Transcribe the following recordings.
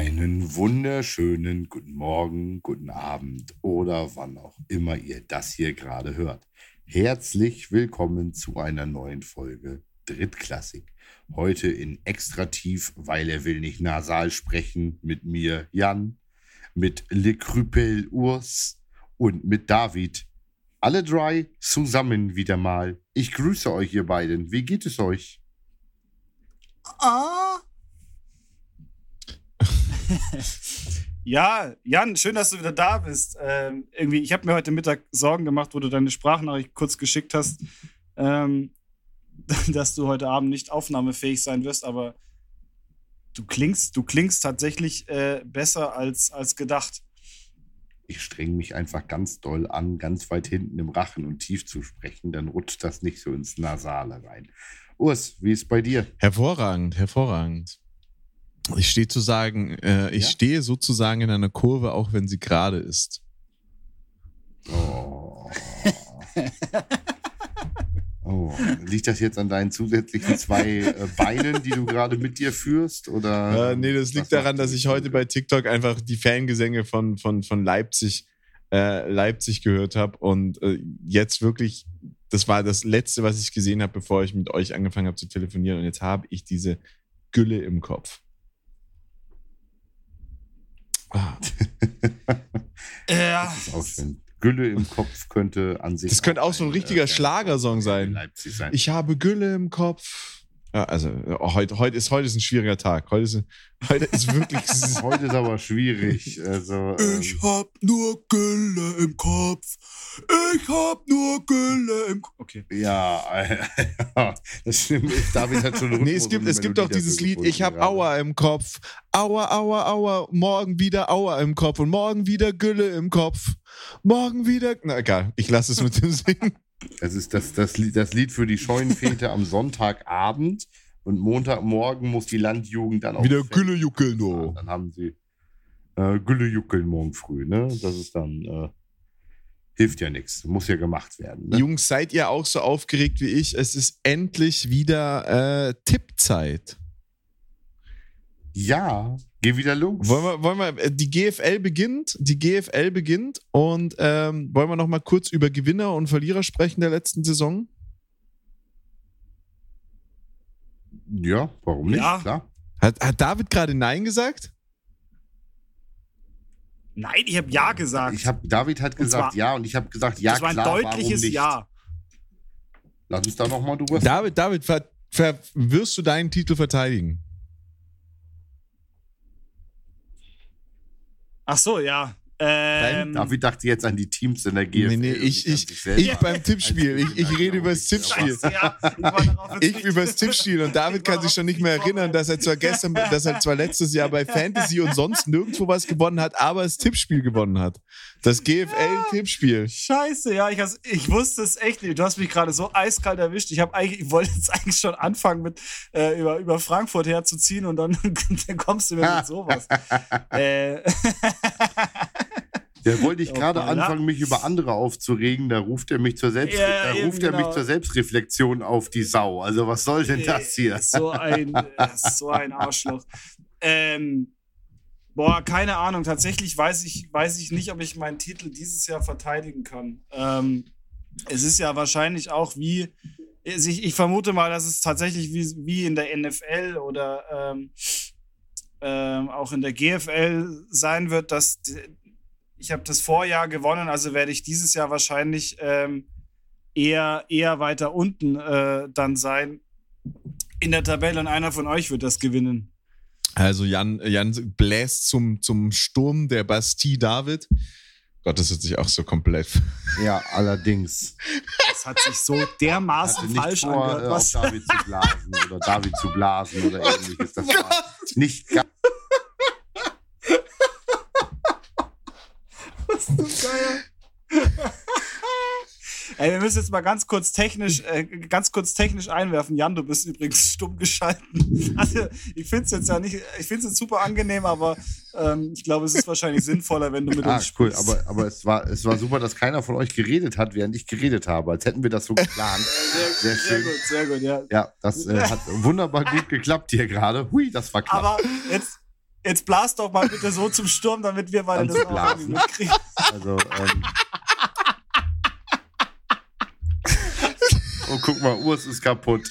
Einen wunderschönen guten Morgen, guten Abend oder wann auch immer ihr das hier gerade hört. Herzlich willkommen zu einer neuen Folge Drittklassik. Heute in extra tief, weil er will nicht nasal sprechen, mit mir Jan, mit Le Krüpel Urs und mit David. Alle drei zusammen wieder mal. Ich grüße euch, ihr beiden. Wie geht es euch? Ah. ja, Jan, schön, dass du wieder da bist. Ähm, irgendwie, ich habe mir heute Mittag Sorgen gemacht, wo du deine Sprachnachricht kurz geschickt hast, ähm, dass du heute Abend nicht aufnahmefähig sein wirst, aber du klingst, du klingst tatsächlich äh, besser als, als gedacht. Ich streng mich einfach ganz doll an, ganz weit hinten im Rachen und tief zu sprechen, dann rutscht das nicht so ins Nasale rein. Urs, wie ist bei dir? Hervorragend, hervorragend. Ich stehe zu sagen, äh, ich ja? stehe sozusagen in einer Kurve, auch wenn sie gerade ist. Oh. oh. Liegt das jetzt an deinen zusätzlichen zwei äh, Beinen, die du gerade mit dir führst? Oder, äh, nee, das liegt daran, dass ich heute bei TikTok einfach die Fangesänge von, von, von Leipzig, äh, Leipzig gehört habe und äh, jetzt wirklich, das war das Letzte, was ich gesehen habe, bevor ich mit euch angefangen habe zu telefonieren und jetzt habe ich diese Gülle im Kopf. Ah. Ja. Das ist auch schön. Gülle im Kopf könnte an sich. Das könnte auch so ein richtiger äh, Schlagersong sein. sein. Ich habe Gülle im Kopf. Ja, also heute, heute, ist, heute ist ein schwieriger Tag. Heute ist, heute ist wirklich. heute ist aber schwierig. Also, ähm, ich hab nur Gülle im Kopf. Ich hab nur Gülle im Kopf. Okay. Ja, ja das stimmt. David hat schon Nee, es gibt, es gibt doch dieses Lied, ich hab Aua im Kopf. Aua, Aua, Aua. Morgen wieder Aua im Kopf und morgen wieder Gülle im Kopf. Morgen wieder. Na egal, ich lasse es mit dem Singen. Es ist das, das, Lied, das Lied für die Scheunenfete am Sonntagabend und Montagmorgen muss die Landjugend dann auch. Wieder Gülle juckeln, no. Dann haben sie äh, Gülle juckeln morgen früh, ne? Das ist dann. Äh, hilft ja nichts. Muss ja gemacht werden. Ne? Jungs, seid ihr auch so aufgeregt wie ich? Es ist endlich wieder äh, Tippzeit. Ja, geh wieder los. Wollen wir, wollen wir, äh, die GFL beginnt, die GFL beginnt und ähm, wollen wir noch mal kurz über Gewinner und Verlierer sprechen der letzten Saison? Ja, warum nicht? Ja. Klar. Hat, hat David gerade Nein gesagt? Nein, ich habe Ja gesagt. Ich hab, David hat gesagt Ja und ich habe gesagt Ja, klar, Das war ein deutliches Ja. Lass uns da nochmal drüber David, David, ver, ver, wirst du deinen Titel verteidigen? Ach so, ja. Ähm, David dachte jetzt an die Teams in der GFL. Nee, nee, ich, ich, ich beim Tippspiel. Ich, ich rede über das Tippspiel. ich über das Tippspiel. Und David kann sich schon nicht mehr erinnern, dass er zwar gestern, dass er zwar letztes Jahr bei Fantasy und sonst nirgendwo was gewonnen hat, aber das Tippspiel gewonnen hat. Das GFL-Tippspiel. Scheiße, ja, ich, ich wusste es echt nicht. Du hast mich gerade so eiskalt erwischt. Ich, eigentlich, ich wollte jetzt eigentlich schon anfangen, mit äh, über, über Frankfurt herzuziehen und dann, dann kommst du mir mit sowas. äh. Da wollte ich gerade anfangen, mich über andere aufzuregen. Da ruft er mich zur, Selbst ja, da ruft er mich genau. zur Selbstreflexion auf die Sau. Also was soll denn das hier? So ein, so ein Arschloch. Ähm, boah, keine Ahnung. Tatsächlich weiß ich, weiß ich nicht, ob ich meinen Titel dieses Jahr verteidigen kann. Ähm, es ist ja wahrscheinlich auch wie, ich, ich, vermute mal, dass es tatsächlich wie, wie in der NFL oder ähm, ähm, auch in der GFL sein wird, dass ich habe das Vorjahr gewonnen, also werde ich dieses Jahr wahrscheinlich ähm, eher, eher weiter unten äh, dann sein in der Tabelle und einer von euch wird das gewinnen. Also Jan, Jan bläst zum, zum Sturm der Bastille David. Gott, das hört sich auch so komplett. Ja, allerdings. Das hat sich so dermaßen falsch vor, angehört. Äh, was? Auf David zu blasen oder David zu blasen oder ähnliches. Das war nicht ganz ist geil. Ey, wir müssen jetzt mal ganz kurz technisch, äh, ganz kurz technisch einwerfen. Jan, du bist übrigens stumm geschalten. Also, ich finde es jetzt ja nicht, ich finde es jetzt super angenehm, aber ähm, ich glaube, es ist wahrscheinlich sinnvoller, wenn du mit ah, uns sprichst. Cool, aber, aber es, war, es war super, dass keiner von euch geredet hat, während ich geredet habe, als hätten wir das so geplant. Sehr, sehr, sehr gut, sehr gut, ja. Ja, das äh, hat wunderbar gut geklappt hier gerade. Hui, das war knapp. Aber jetzt, Jetzt blast doch mal bitte so zum Sturm, damit wir beide das auch Anzublasen. mitkriegen. Also, ähm. oh, guck mal, Urs ist kaputt.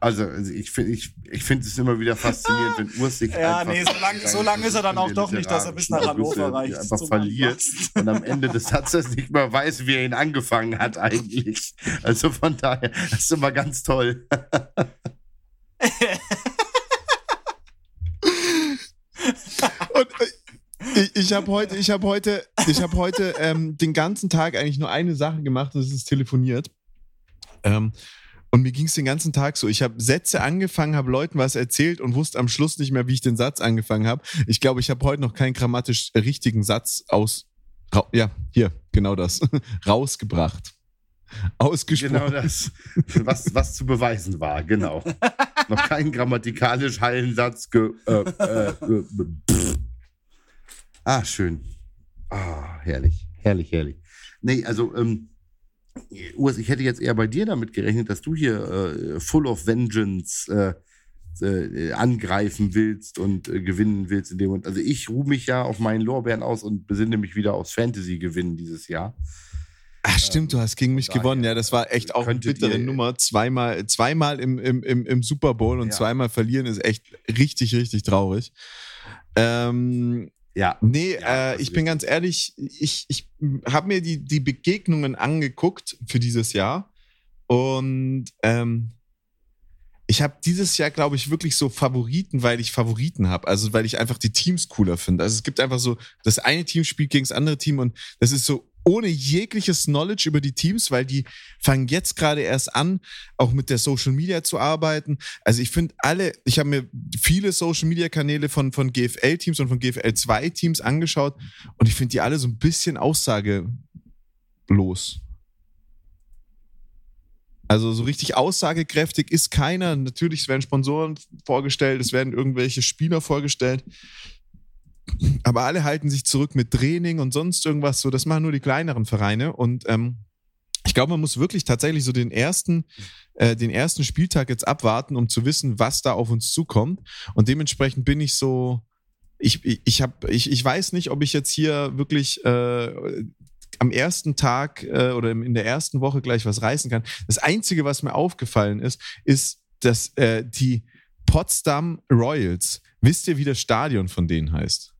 Also, also ich finde ich, ich find es immer wieder faszinierend, wenn Urs sich Ja, einfach nee, so lang, so lang ist er dann auch doch nicht, dass er bis nach Hannover reicht. Einfach verliert und am Ende des Satzes nicht mehr weiß, wie er ihn angefangen hat eigentlich. Also von daher, das ist immer ganz toll. Und äh, ich, ich habe heute, ich habe heute, ich habe heute ähm, den ganzen Tag eigentlich nur eine Sache gemacht und das ist telefoniert. Ähm, und mir ging es den ganzen Tag so. Ich habe Sätze angefangen, habe Leuten was erzählt und wusste am Schluss nicht mehr, wie ich den Satz angefangen habe. Ich glaube, ich habe heute noch keinen grammatisch richtigen Satz aus. Ja, hier, genau das. Rausgebracht. Ausgesprochen. Genau das, was, was zu beweisen war, genau. Noch kein grammatikalisch heilen Satz. Ge, äh, äh. Ah, schön. Ah, herrlich, herrlich, herrlich. Nee, also, ähm, Urs, ich hätte jetzt eher bei dir damit gerechnet, dass du hier äh, full of vengeance äh, äh, angreifen willst und äh, gewinnen willst in dem Moment. Also ich ruhe mich ja auf meinen Lorbeeren aus und besinne mich wieder aufs Fantasy-Gewinnen dieses Jahr. Ach, stimmt, du hast gegen mich daher, gewonnen. Ja, das war echt auch eine bittere ihr- Nummer. Zweimal, zweimal im, im, im, im Super Bowl und Ja. zweimal verlieren ist echt richtig, richtig traurig. Ähm, Ja, nee, Ja, äh, das ich bin ganz ehrlich, ich, ich habe mir die, die Begegnungen angeguckt für dieses Jahr und ähm, ich habe dieses Jahr, glaube ich, wirklich so Favoriten, weil ich Favoriten habe. Also weil ich einfach die Teams cooler finde. Also es gibt einfach so, das eine Team spielt gegen das andere Team und das ist so ohne jegliches Knowledge über die Teams, weil die fangen jetzt gerade erst an, auch mit der Social Media zu arbeiten. Also ich finde alle, ich habe mir viele Social Media Kanäle von, von GFL-Teams und von GFL 2 Teams angeschaut und ich finde die alle so ein bisschen aussagelos. Also so richtig aussagekräftig ist keiner. Natürlich werden Sponsoren vorgestellt, es werden irgendwelche Spieler vorgestellt. Aber alle halten sich zurück mit Training und sonst irgendwas. So, das machen nur die kleineren Vereine. Und ähm, ich glaube, man muss wirklich tatsächlich so den ersten, äh, den ersten Spieltag jetzt abwarten, um zu wissen, was da auf uns zukommt. Und dementsprechend bin ich so, ich, ich, ich, hab, ich, ich weiß nicht, ob ich jetzt hier wirklich äh, am ersten Tag äh, oder in der ersten Woche gleich was reißen kann. Das Einzige, was mir aufgefallen ist, ist, dass äh, die Potsdam Royals, wisst ihr, wie das Stadion von denen heißt?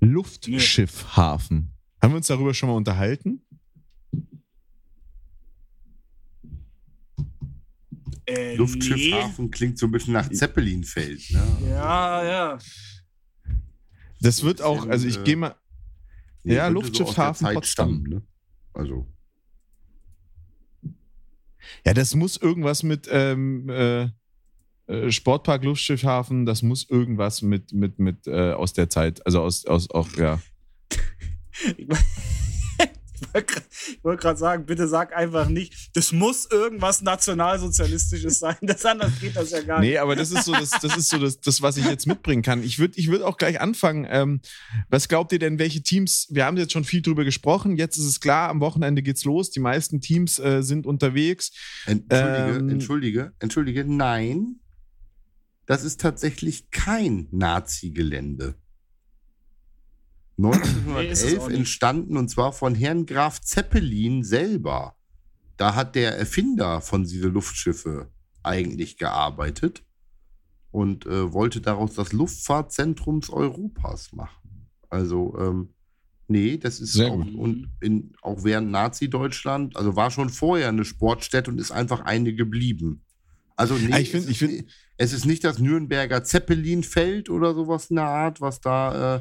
Luftschiffhafen. Haben wir uns darüber schon mal unterhalten? Äh, Luftschiffhafen klingt so ein bisschen nach Zeppelinfeld. Ne? Nee. Ja, ja. Das wird auch, also ich äh, gehe mal, Nee, Ja, so Luftschiffhafen Zeit Potsdam. stammen, ne? Also, ja, das muss irgendwas mit ähm, äh, äh, Sportpark Luftschiffhafen, das muss irgendwas mit, mit, mit äh, aus der Zeit, also aus, aus auch, ja. Ich wollte grad- ich wollte gerade sagen, bitte sag einfach nicht, das muss irgendwas Nationalsozialistisches sein. Das anders geht das ja gar nicht. Nee, aber das ist so das, das ist so das, das was ich jetzt mitbringen kann. Ich würde ich würd auch gleich anfangen. Ähm, was glaubt ihr denn, welche Teams, wir haben jetzt schon viel drüber gesprochen, jetzt ist es klar, am Wochenende geht's los, die meisten Teams äh, sind unterwegs. entschuldige, Ähm, entschuldige, entschuldige, nein. Das ist tatsächlich kein Nazi-Gelände. Nee, ist es 1911 auch nicht. entstanden und zwar von Herrn Graf Zeppelin selber. Da hat der Erfinder von diese Luftschiffe eigentlich gearbeitet und äh, wollte daraus das Luftfahrtzentrum Europas machen. Also, ähm, nee, das ist Sehr auch, gut. und in, auch während Nazi-Deutschland, also war schon vorher eine Sportstätte und ist einfach eine geblieben. Also, nee, ich find- es, ich ist, find- ni- es ist nicht das Nürnberger Zeppelinfeld oder sowas in der Art, was da äh,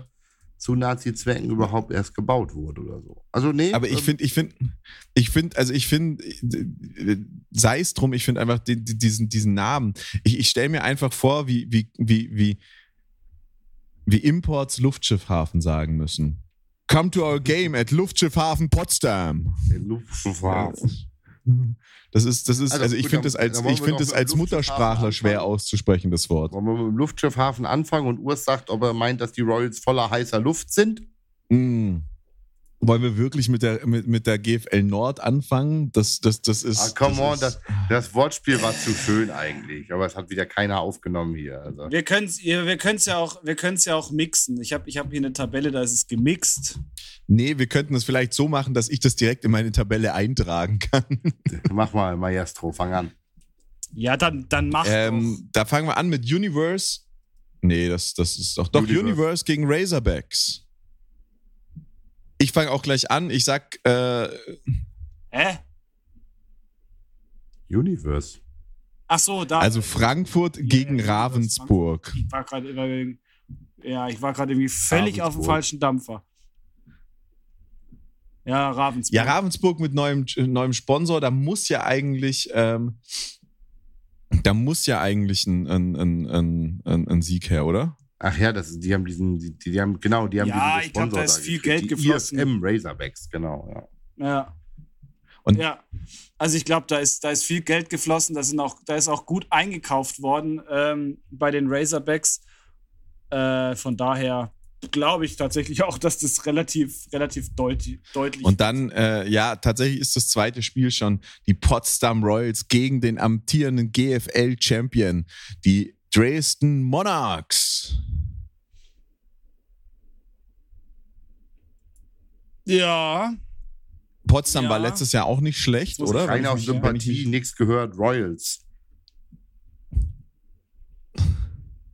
zu Nazi-Zwecken überhaupt erst gebaut wurde oder so. Also, nee. Aber ich ähm, finde, ich finde, ich finde, also ich finde, sei es drum, ich finde einfach die, die, diesen, diesen Namen. Ich, ich stelle mir einfach vor, wie, wie, wie, wie, wie Imports Luftschiffhafen sagen müssen. Come to our game at Luftschiffhafen Potsdam. Luftfahrten. Das ist, das ist, also, Also ich finde das als, ich finde das als Muttersprachler schwer auszusprechen, das Wort. Wollen wir mit dem Luftschiffhafen anfangen und Urs sagt, ob er meint, dass die Royals voller heißer Luft sind? Mm. Wollen wir wirklich mit der, mit, mit der GFL Nord anfangen? Das, das, das ist. Ah, come das on, ist, das, das Wortspiel war zu schön eigentlich, aber es hat wieder keiner aufgenommen hier. Also. Wir können es wir können's ja, auch- wir können's ja auch mixen. Ich habe ich hab hier eine Tabelle, da ist es gemixt. Nee, wir könnten es vielleicht so machen, dass ich das direkt in meine Tabelle eintragen kann. Mach mal, Maestro, fang an. Ja, dann, dann mach doch. Ähm, da fangen wir an mit Universe. Nee, das, das ist doch. Doch, Universe. Universe, gegen Razorbacks. Ich fange auch gleich an. Ich sag, äh, Hä? Universe. Ach so, da. also Frankfurt gegen Universe, Ravensburg. Ich war gerade ja, ich war gerade irgendwie völlig auf dem falschen Dampfer. Ja, Ravensburg. Ja, Ravensburg mit neuem, neuem Sponsor, da muss ja eigentlich, ähm, da muss ja eigentlich ein, ein, ein, ein, ein Sieg her, oder? Ach ja, das, die haben diesen, die, die haben, genau, die haben Ja, diesen ich glaub, da ist Sponsor viel gekriegt, Geld die geflossen. IFM Razorbacks, genau, ja. Ja. Und- ja. Also ich glaube, da ist, da ist viel Geld geflossen, da, sind auch, da ist auch gut eingekauft worden ähm, bei den Razorbacks. Äh, von daher glaube ich tatsächlich auch, dass das relativ, relativ deut deutlich Und dann, äh, ja, tatsächlich ist das zweite Spiel schon die Potsdam Royals gegen den amtierenden GFL-Champion, die Dresden Monarchs. Ja, Potsdam Ja. war letztes Jahr auch nicht schlecht, oder? Rein auf Sympathie, mich- nichts gehört, Royals.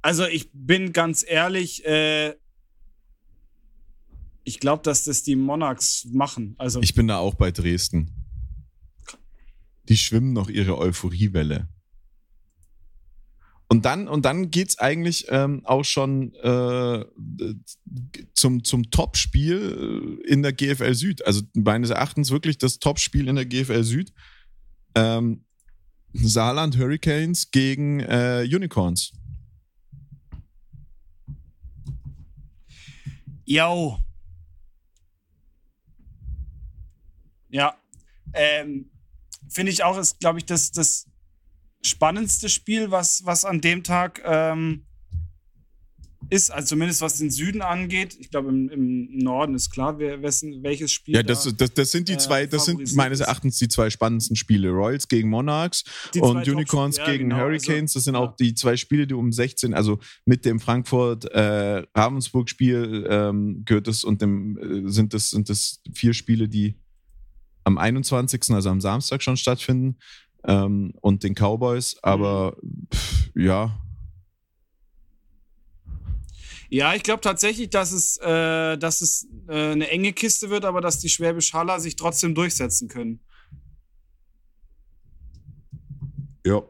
also ich bin ganz ehrlich, äh, ich glaube, dass das die Monarchs machen. Also Ich bin da auch bei Dresden. Die schwimmen noch ihre Euphoriewelle. Und dann, und dann geht's eigentlich ähm, auch schon äh, zum, zum Topspiel äh, in der GFL Süd. Also meines Erachtens wirklich das Topspiel in der GFL Süd. Ähm, Saarland Hurricanes gegen äh, Unicorns. Yo. Ja. Ähm, Finde ich auch, ist, glaube ich, das, das spannendste Spiel, was, was an dem Tag ähm, ist. Also zumindest was den Süden angeht. Ich glaube, im, im Norden ist klar, wer, wessen, welches Spiel. Ja, das, da das, das sind die äh, zwei, das sind meines. Erachtens die zwei spannendsten Spiele. Royals gegen Monarchs und Unicorns ja, gegen genau, Hurricanes. Das sind ja. auch die zwei Spiele, die um 16, also mit dem Frankfurt-Ravensburg-Spiel ähm, gehört es und dem äh, sind das, sind das vier Spiele, die am 21., also am Samstag schon stattfinden. Ähm, und den Cowboys, aber pff, ja, Ja, ich glaube tatsächlich, dass es, äh, dass es äh, eine enge Kiste wird, aber dass die Schwäbisch Haller sich trotzdem durchsetzen können. Ja.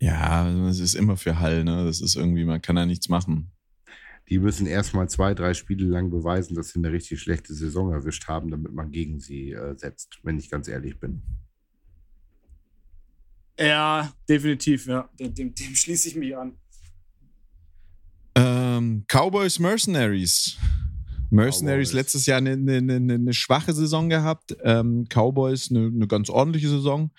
ja, es ist immer für Hall, ne? Das ist irgendwie, man kann da nichts machen. Die müssen erstmal zwei, drei Spiele lang beweisen, dass sie eine richtig schlechte Saison erwischt haben, damit man gegen sie äh, setzt, wenn ich ganz ehrlich bin. Ja, definitiv, ja. Dem, dem, dem schließe ich mich an. Ähm, Cowboys Mercenaries. Mercenaries Cowboys. letztes Jahr eine, eine, eine, eine schwache Saison gehabt. Ähm, Cowboys eine, eine ganz ordentliche Saison.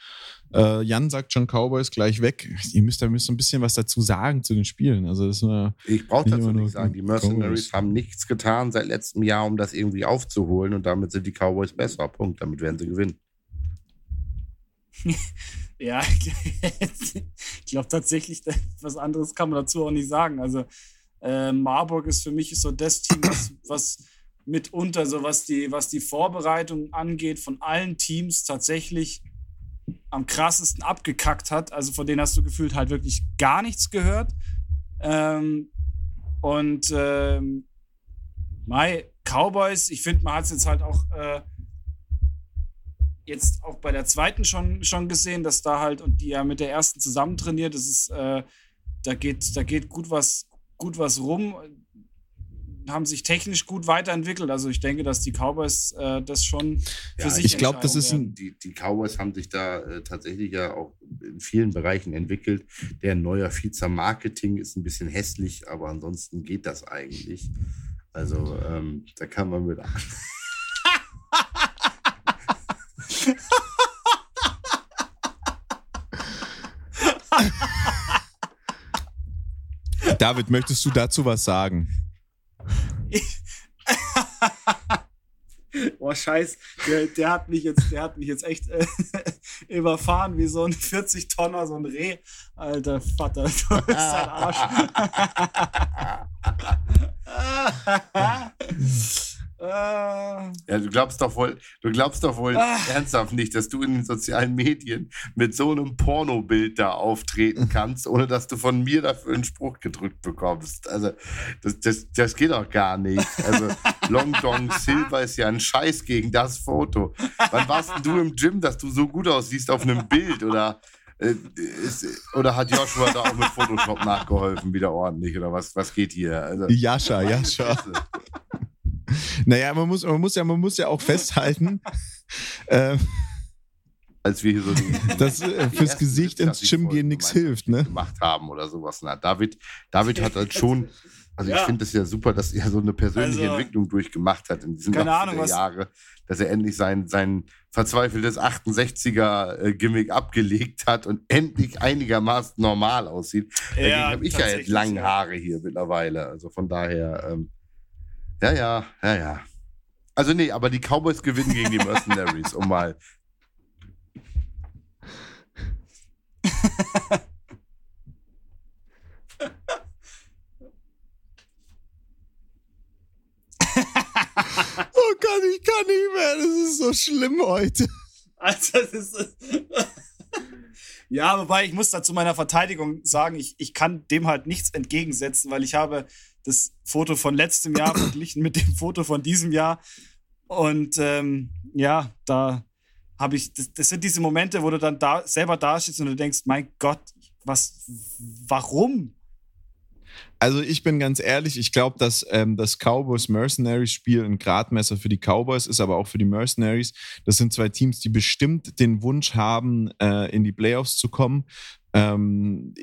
Äh, Jan sagt schon Cowboys gleich weg. Ihr müsst da müsst ein bisschen was dazu sagen zu den Spielen. Also das ist eine, Ich brauche dazu nichts sagen. Die Mercenaries Cowboys. haben nichts getan seit letztem Jahr, um das irgendwie aufzuholen und damit sind die Cowboys besser. Punkt. Damit werden sie gewinnen. Ja, ich glaube tatsächlich, was anderes kann man dazu auch nicht sagen. Also äh, Marburg ist für mich so das Team, was, was mitunter, so was die, was die Vorbereitung angeht, von allen Teams tatsächlich am krassesten abgekackt hat. Also von denen hast du gefühlt halt wirklich gar nichts gehört. Ähm, und ähm, Mai, Cowboys, ich finde, man hat es jetzt halt auch äh, jetzt auch bei der zweiten schon, schon gesehen, dass da halt und die ja mit der ersten zusammen trainiert, das ist, äh, da geht, da geht gut was, gut was rum, haben sich technisch gut weiterentwickelt. Also ich denke, dass die Cowboys äh, das schon für Ja, sich ich glaub, das ist ein- Die, die Cowboys haben sich da äh, tatsächlich ja auch in vielen Bereichen entwickelt. Der neuer Vizer Marketing ist ein bisschen hässlich, aber ansonsten geht das eigentlich. Also ähm, da kann man mit. David, möchtest du dazu was sagen? Boah, scheiß, der, der, hat mich jetzt, der hat mich jetzt echt äh, überfahren wie so ein 40 Tonner, so ein Reh. Alter Vater, du bist ein Arsch. Ja, du glaubst doch wohl, du glaubst doch wohl ah. ernsthaft nicht, dass du in den sozialen Medien mit so einem Pornobild da auftreten kannst, ohne dass du von mir dafür einen Spruch gedrückt bekommst. Also, das, das, das geht doch gar nicht. Also, Long Dong Silver ist ja ein Scheiß gegen das Foto. Wann warst denn du im Gym, dass du so gut aussiehst auf einem Bild oder äh, oder hat Joshua da auch mit Photoshop nachgeholfen, wieder ordentlich? Oder was, was geht hier? Also, Jascha, Jascha. Naja, man muss, man muss ja, man muss ja auch festhalten. äh, als wir hier so die, dass äh, fürs Gesicht ins Gym gehen nichts hilft, ne? Gemacht haben oder sowas. Na, David, David hat halt schon, also ja. ich finde es ja super, dass er so eine persönliche also, Entwicklung durchgemacht hat in diesen keine Ahnung, was, Jahre, dass er endlich sein, sein verzweifeltes 68er-Gimmick abgelegt hat und endlich einigermaßen normal aussieht. Ja, Dagegen habe ich ja jetzt lange Haare hier mittlerweile. Also von daher. Ähm, ja, ja, ja, ja. Also nee, aber die Cowboys gewinnen gegen die Mercenaries, um mal. oh Gott, ich kann nicht mehr. Das ist so schlimm heute. Also, das ist. Ja, wobei ich muss da zu meiner Verteidigung sagen, ich, ich kann dem halt nichts entgegensetzen, weil ich habe das Foto von letztem Jahr verglichen mit dem Foto von diesem Jahr. Und ähm, ja, da habe ich, das, das, sind diese Momente, wo du dann da selber dastehst und du denkst, mein Gott, was, warum? Also ich bin ganz ehrlich, ich glaube, dass ähm, das Cowboys Mercenaries Spiel ein Gradmesser für die Cowboys ist, aber auch für die Mercenaries. Das sind zwei Teams, die bestimmt den Wunsch haben, äh, in die Playoffs zu kommen. Ähm,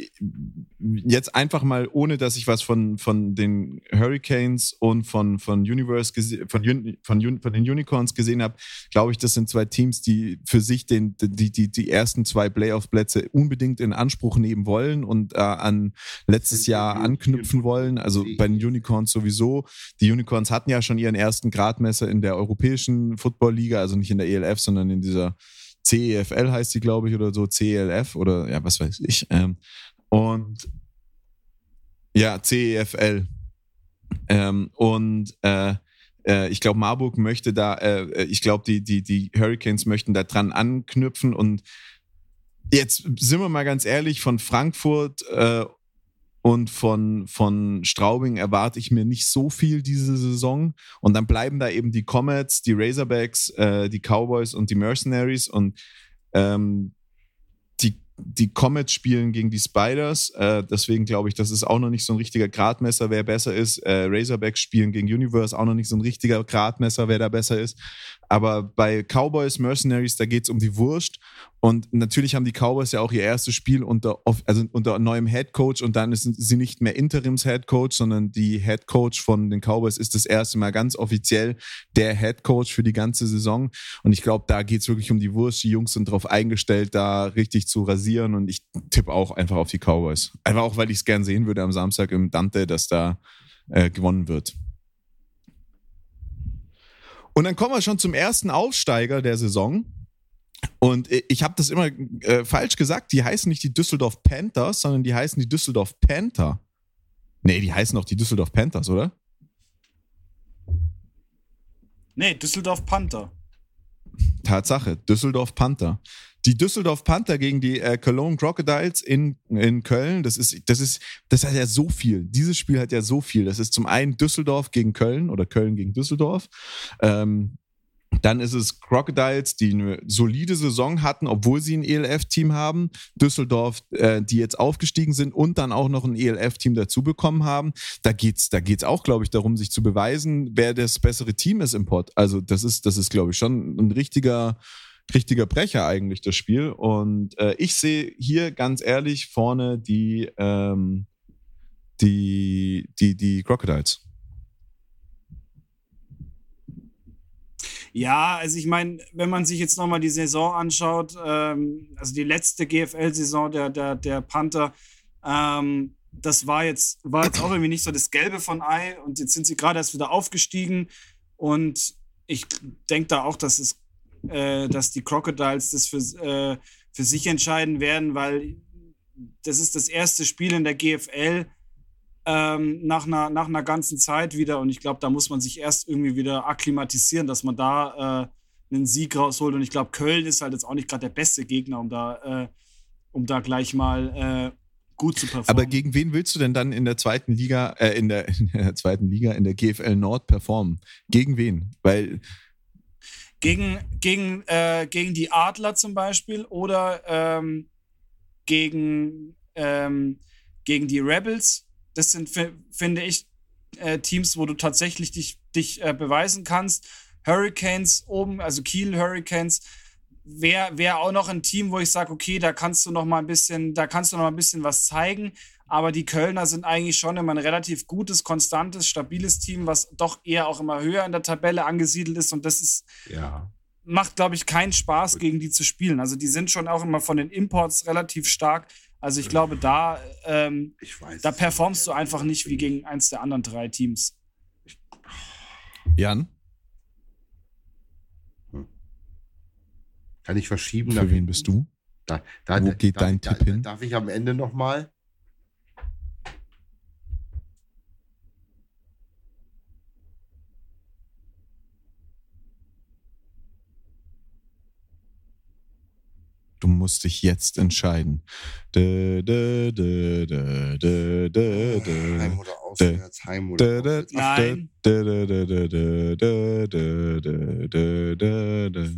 jetzt einfach mal, ohne dass ich was von, von den Hurricanes und von, von Universe von, von, von den Unicorns gesehen habe, glaube ich, das sind zwei Teams, die für sich den, die, die, die ersten zwei Playoff-Plätze unbedingt in Anspruch nehmen wollen und äh, an letztes Jahr anknüpfen wollen. Also bei den Unicorns sowieso. Die Unicorns hatten ja schon ihren ersten Gradmesser in der europäischen Football-Liga, also nicht in der ELF, sondern in dieser CEFL heißt sie, glaube ich, oder so, CELF oder ja, was weiß ich. Ähm, und ja, CEFL. Ähm, und äh, äh, ich glaube, Marburg möchte da, äh, äh, ich glaube, die, die, die Hurricanes möchten da dran anknüpfen und jetzt sind wir mal ganz ehrlich, von Frankfurt äh, und von, von Straubing erwarte ich mir nicht so viel diese Saison. Und dann bleiben da eben die Comets, die Razorbacks, äh, die Cowboys und die Mercenaries. Und ähm, die, die Comets spielen gegen die Spiders. Äh, deswegen glaube ich, das ist auch noch nicht so ein richtiger Gradmesser, wer besser ist. Äh, Razorbacks spielen gegen Universe, auch noch nicht so ein richtiger Gradmesser, wer da besser ist. Aber bei Cowboys, Mercenaries, da geht es um die Wurst. Und natürlich haben die Cowboys ja auch ihr erstes Spiel unter, also unter neuem Head Coach und dann sind sie nicht mehr Interims Head Coach, sondern die Head Coach von den Cowboys ist das erste Mal ganz offiziell der Head Coach für die ganze Saison. Und ich glaube, da geht es wirklich um die Wurst. Die Jungs sind darauf eingestellt, da richtig zu rasieren. Und ich tippe auch einfach auf die Cowboys. Einfach auch, weil ich es gern sehen würde am Samstag im Dante, dass da äh, gewonnen wird. Und dann kommen wir schon zum ersten Aufsteiger der Saison. Und ich habe das immer äh, falsch gesagt. Die heißen nicht die Düsseldorf Panthers, sondern die heißen die Düsseldorf Panther. Nee, die heißen auch die Düsseldorf Panthers, oder? Nee, Düsseldorf Panther. Tatsache, Düsseldorf Panther. Die Düsseldorf Panther gegen die äh, Cologne Crocodiles in, in Köln, das ist, das ist, das hat ja so viel. Dieses Spiel hat ja so viel. Das ist zum einen Düsseldorf gegen Köln oder Köln gegen Düsseldorf. Ähm, dann ist es Crocodiles, die eine solide Saison hatten, obwohl sie ein ELF-Team haben. Düsseldorf, äh, die jetzt aufgestiegen sind und dann auch noch ein ELF-Team dazu bekommen haben. Da geht's, da geht's auch, glaube ich, darum, sich zu beweisen, wer das bessere Team ist im Pod. Also das ist, das ist, glaube ich, schon ein richtiger richtiger Brecher eigentlich, das Spiel. Und äh, ich sehe hier ganz ehrlich vorne die, ähm, die, die, die Crocodiles. Ja, also ich meine, wenn man sich jetzt nochmal die Saison anschaut, ähm, also die letzte GFL-Saison der, der, der Panther, ähm, das war jetzt, war jetzt auch irgendwie nicht so das Gelbe von Ei und jetzt sind sie gerade erst wieder aufgestiegen Und ich denke da auch, dass es, äh, dass die Crocodiles das für, äh, für sich entscheiden werden, weil das ist das erste Spiel in der GFL ähm, nach, einer, nach einer ganzen Zeit wieder. Und ich glaube, da muss man sich erst irgendwie wieder akklimatisieren, dass man da äh, einen Sieg rausholt. Und ich glaube, Köln ist halt jetzt auch nicht gerade der beste Gegner, um da, äh, um da gleich mal äh, gut zu performen. Aber gegen wen willst du denn dann in der zweiten Liga, äh, in, der, in der zweiten Liga, in der GFL Nord performen? Gegen wen? Weil gegen, gegen, äh, gegen die Adler zum Beispiel oder ähm, gegen, ähm, gegen die Rebels. Das sind, finde ich, äh, Teams, wo du tatsächlich dich, dich äh, beweisen kannst. Hurricanes oben, also Kiel Hurricanes, wäre wär auch noch ein Team, wo ich sage, okay, da kannst du noch mal ein bisschen, da kannst du noch mal ein bisschen was zeigen. Aber die Kölner sind eigentlich schon immer ein relativ gutes, konstantes, stabiles Team, was doch eher auch immer höher in der Tabelle angesiedelt ist. Und das ist, ja. macht, glaube ich, keinen Spaß, gegen die zu spielen. Also die sind schon auch immer von den Imports relativ stark. Also ich glaube, da, ähm, weiß, da performst du einfach nicht wie gegen eins der anderen drei Teams. Jan? Kann ich verschieben? Für wen bist du? Da, da, Wo geht da, dein da, Tipp hin? Darf ich am Ende nochmal? Du musst dich jetzt entscheiden. Dö, dö, dö, dö, dö, dö, dö. Heim oder auswärts? Heim oder auswärts? Nein. dö, dö, dö, dö, dö, dö, dö, dö, dö.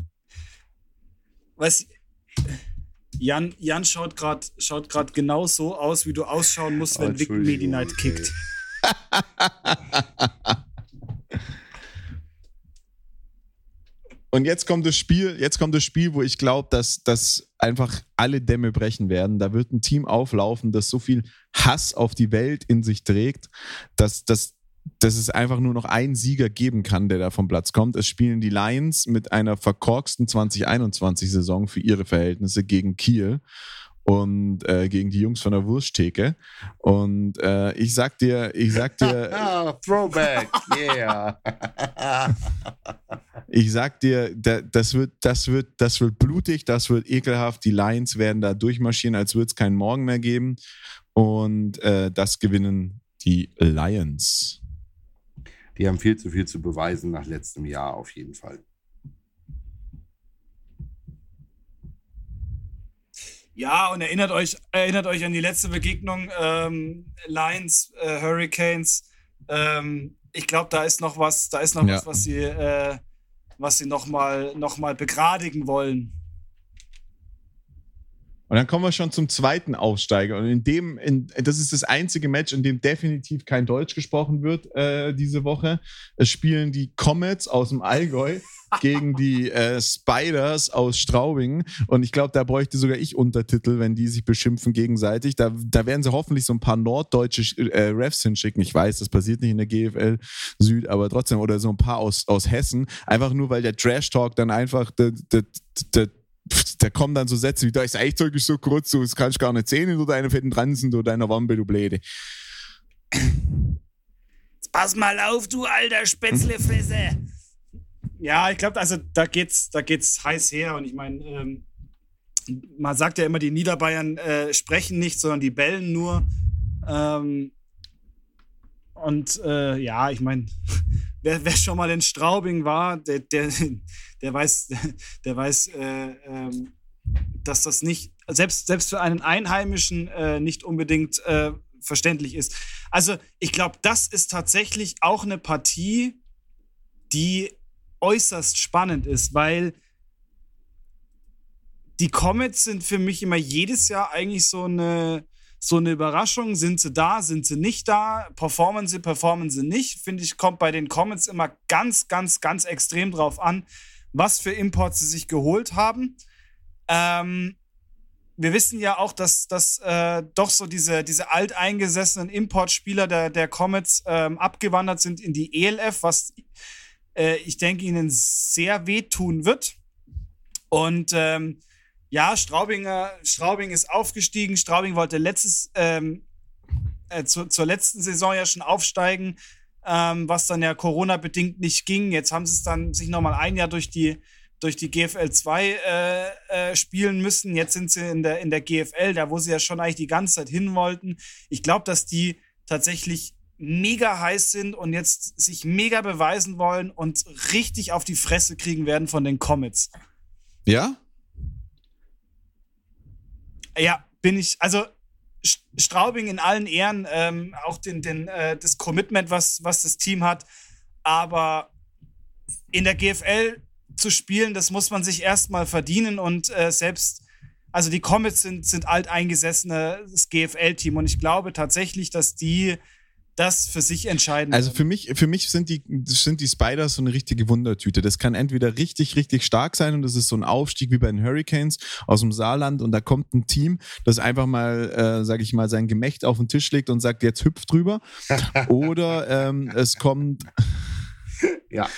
Was, Jan, Jan schaut gerade schaut grad genau so aus, wie du ausschauen musst, Oh, wenn Vic Entschuldigung, Medi Night kickt. Und jetzt kommt das Spiel, jetzt kommt das Spiel, wo ich glaube, dass, dass einfach alle Dämme brechen werden. Da wird ein Team auflaufen, das so viel Hass auf die Welt in sich trägt, dass, dass, dass es einfach nur noch einen Sieger geben kann, der da vom Platz kommt. Es spielen die Lions mit einer verkorksten 2021-Saison für ihre Verhältnisse gegen Kiel und äh, gegen die Jungs von der Wursttheke. Und äh, ich sag dir, ich sag dir, Ah, Throwback, yeah. Ich sag dir, da- das wird, das wird, das wird blutig, das wird ekelhaft. Die Lions werden da durchmarschieren, als würde es keinen Morgen mehr geben. Und äh, das gewinnen die Lions. Die haben viel zu viel zu beweisen nach letztem Jahr auf jeden Fall. Ja, und erinnert euch, erinnert euch an die letzte Begegnung ähm, Lions, äh, Hurricanes. Ähm, ich glaube, da ist noch was, da ist noch Ja. was, was sie, äh, was sie noch mal, noch mal begradigen wollen. Und dann kommen wir schon zum zweiten Aufsteiger. Und in dem, in, das ist das einzige Match, in dem definitiv kein Deutsch gesprochen wird äh, diese Woche. Es spielen die Comets aus dem Allgäu gegen die äh, Spiders aus Straubing. Und ich glaube, da bräuchte sogar ich Untertitel, wenn die sich beschimpfen gegenseitig. Da, da werden sie hoffentlich so ein paar norddeutsche äh, Refs hinschicken. Ich weiß, das passiert nicht in der GFL Süd, aber trotzdem. Oder so ein paar aus, aus Hessen. Einfach nur, weil der Trash-Talk dann einfach der, der, der da kommen dann so Sätze wie, da ist echt wirklich so kurz, so, das kannst du gar nicht sehen, du deine fetten Transen, du deiner Wampe, du Bläde. Jetzt pass mal auf, du alter Spätzlefresse. Ja, ich glaube, also da geht's, da geht's heiß her. Und ich meine, ähm, man sagt ja immer, die Niederbayern äh, sprechen nicht, sondern die bellen nur. Ähm, und äh, ja, ich meine, wer, wer schon mal in Straubing war, der, der, der weiß, der weiß, äh, ähm, dass das nicht, selbst, selbst für einen Einheimischen äh, nicht unbedingt äh, verständlich ist. Also ich glaube, das ist tatsächlich auch eine Partie, die äußerst spannend ist, weil die Comets sind für mich immer jedes Jahr eigentlich so eine, so eine Überraschung. Sind sie da, sind sie nicht da? Performen sie, performen sie nicht? Finde ich, kommt bei den Comets immer ganz, ganz, ganz extrem drauf an, was für Imports sie sich geholt haben. Ähm, wir wissen ja auch, dass, dass äh, doch so diese, diese alteingesessenen Importspieler der, der Comets ähm, abgewandert sind in die ELF, was äh, ich denke ihnen sehr wehtun wird. Und ähm, ja, Straubinger, Straubing ist aufgestiegen. Straubing wollte letztes, ähm, äh, zu, zur letzten Saison ja schon aufsteigen. ähm, was dann ja Corona-bedingt nicht ging. Jetzt haben sie es dann sich nochmal ein Jahr durch die, durch die GFL 2 äh, äh, spielen müssen. Jetzt sind sie in der, in der GFL, da wo sie ja schon eigentlich die ganze Zeit hin wollten. Ich glaube, dass die tatsächlich mega heiß sind und jetzt sich mega beweisen wollen und richtig auf die Fresse kriegen werden von den Comets. Ja? Ja, bin ich, also Straubing in allen Ehren, ähm, auch den, den, äh, das Commitment, was, was das Team hat. Aber in der GFL zu spielen, das muss man sich erstmal verdienen und äh, selbst, also die Comets sind, sind alteingesessenes GFL-Team und ich glaube tatsächlich, dass die das für sich entscheiden. Also für mich, für mich sind die, sind die Spiders so eine richtige Wundertüte. Das kann entweder richtig, richtig stark sein und das ist so ein Aufstieg wie bei den Hurricanes aus dem Saarland und da kommt ein Team, das einfach mal, äh, sage ich mal, sein Gemächt auf den Tisch legt und sagt, jetzt hüpft drüber. Oder ähm, es kommt ja.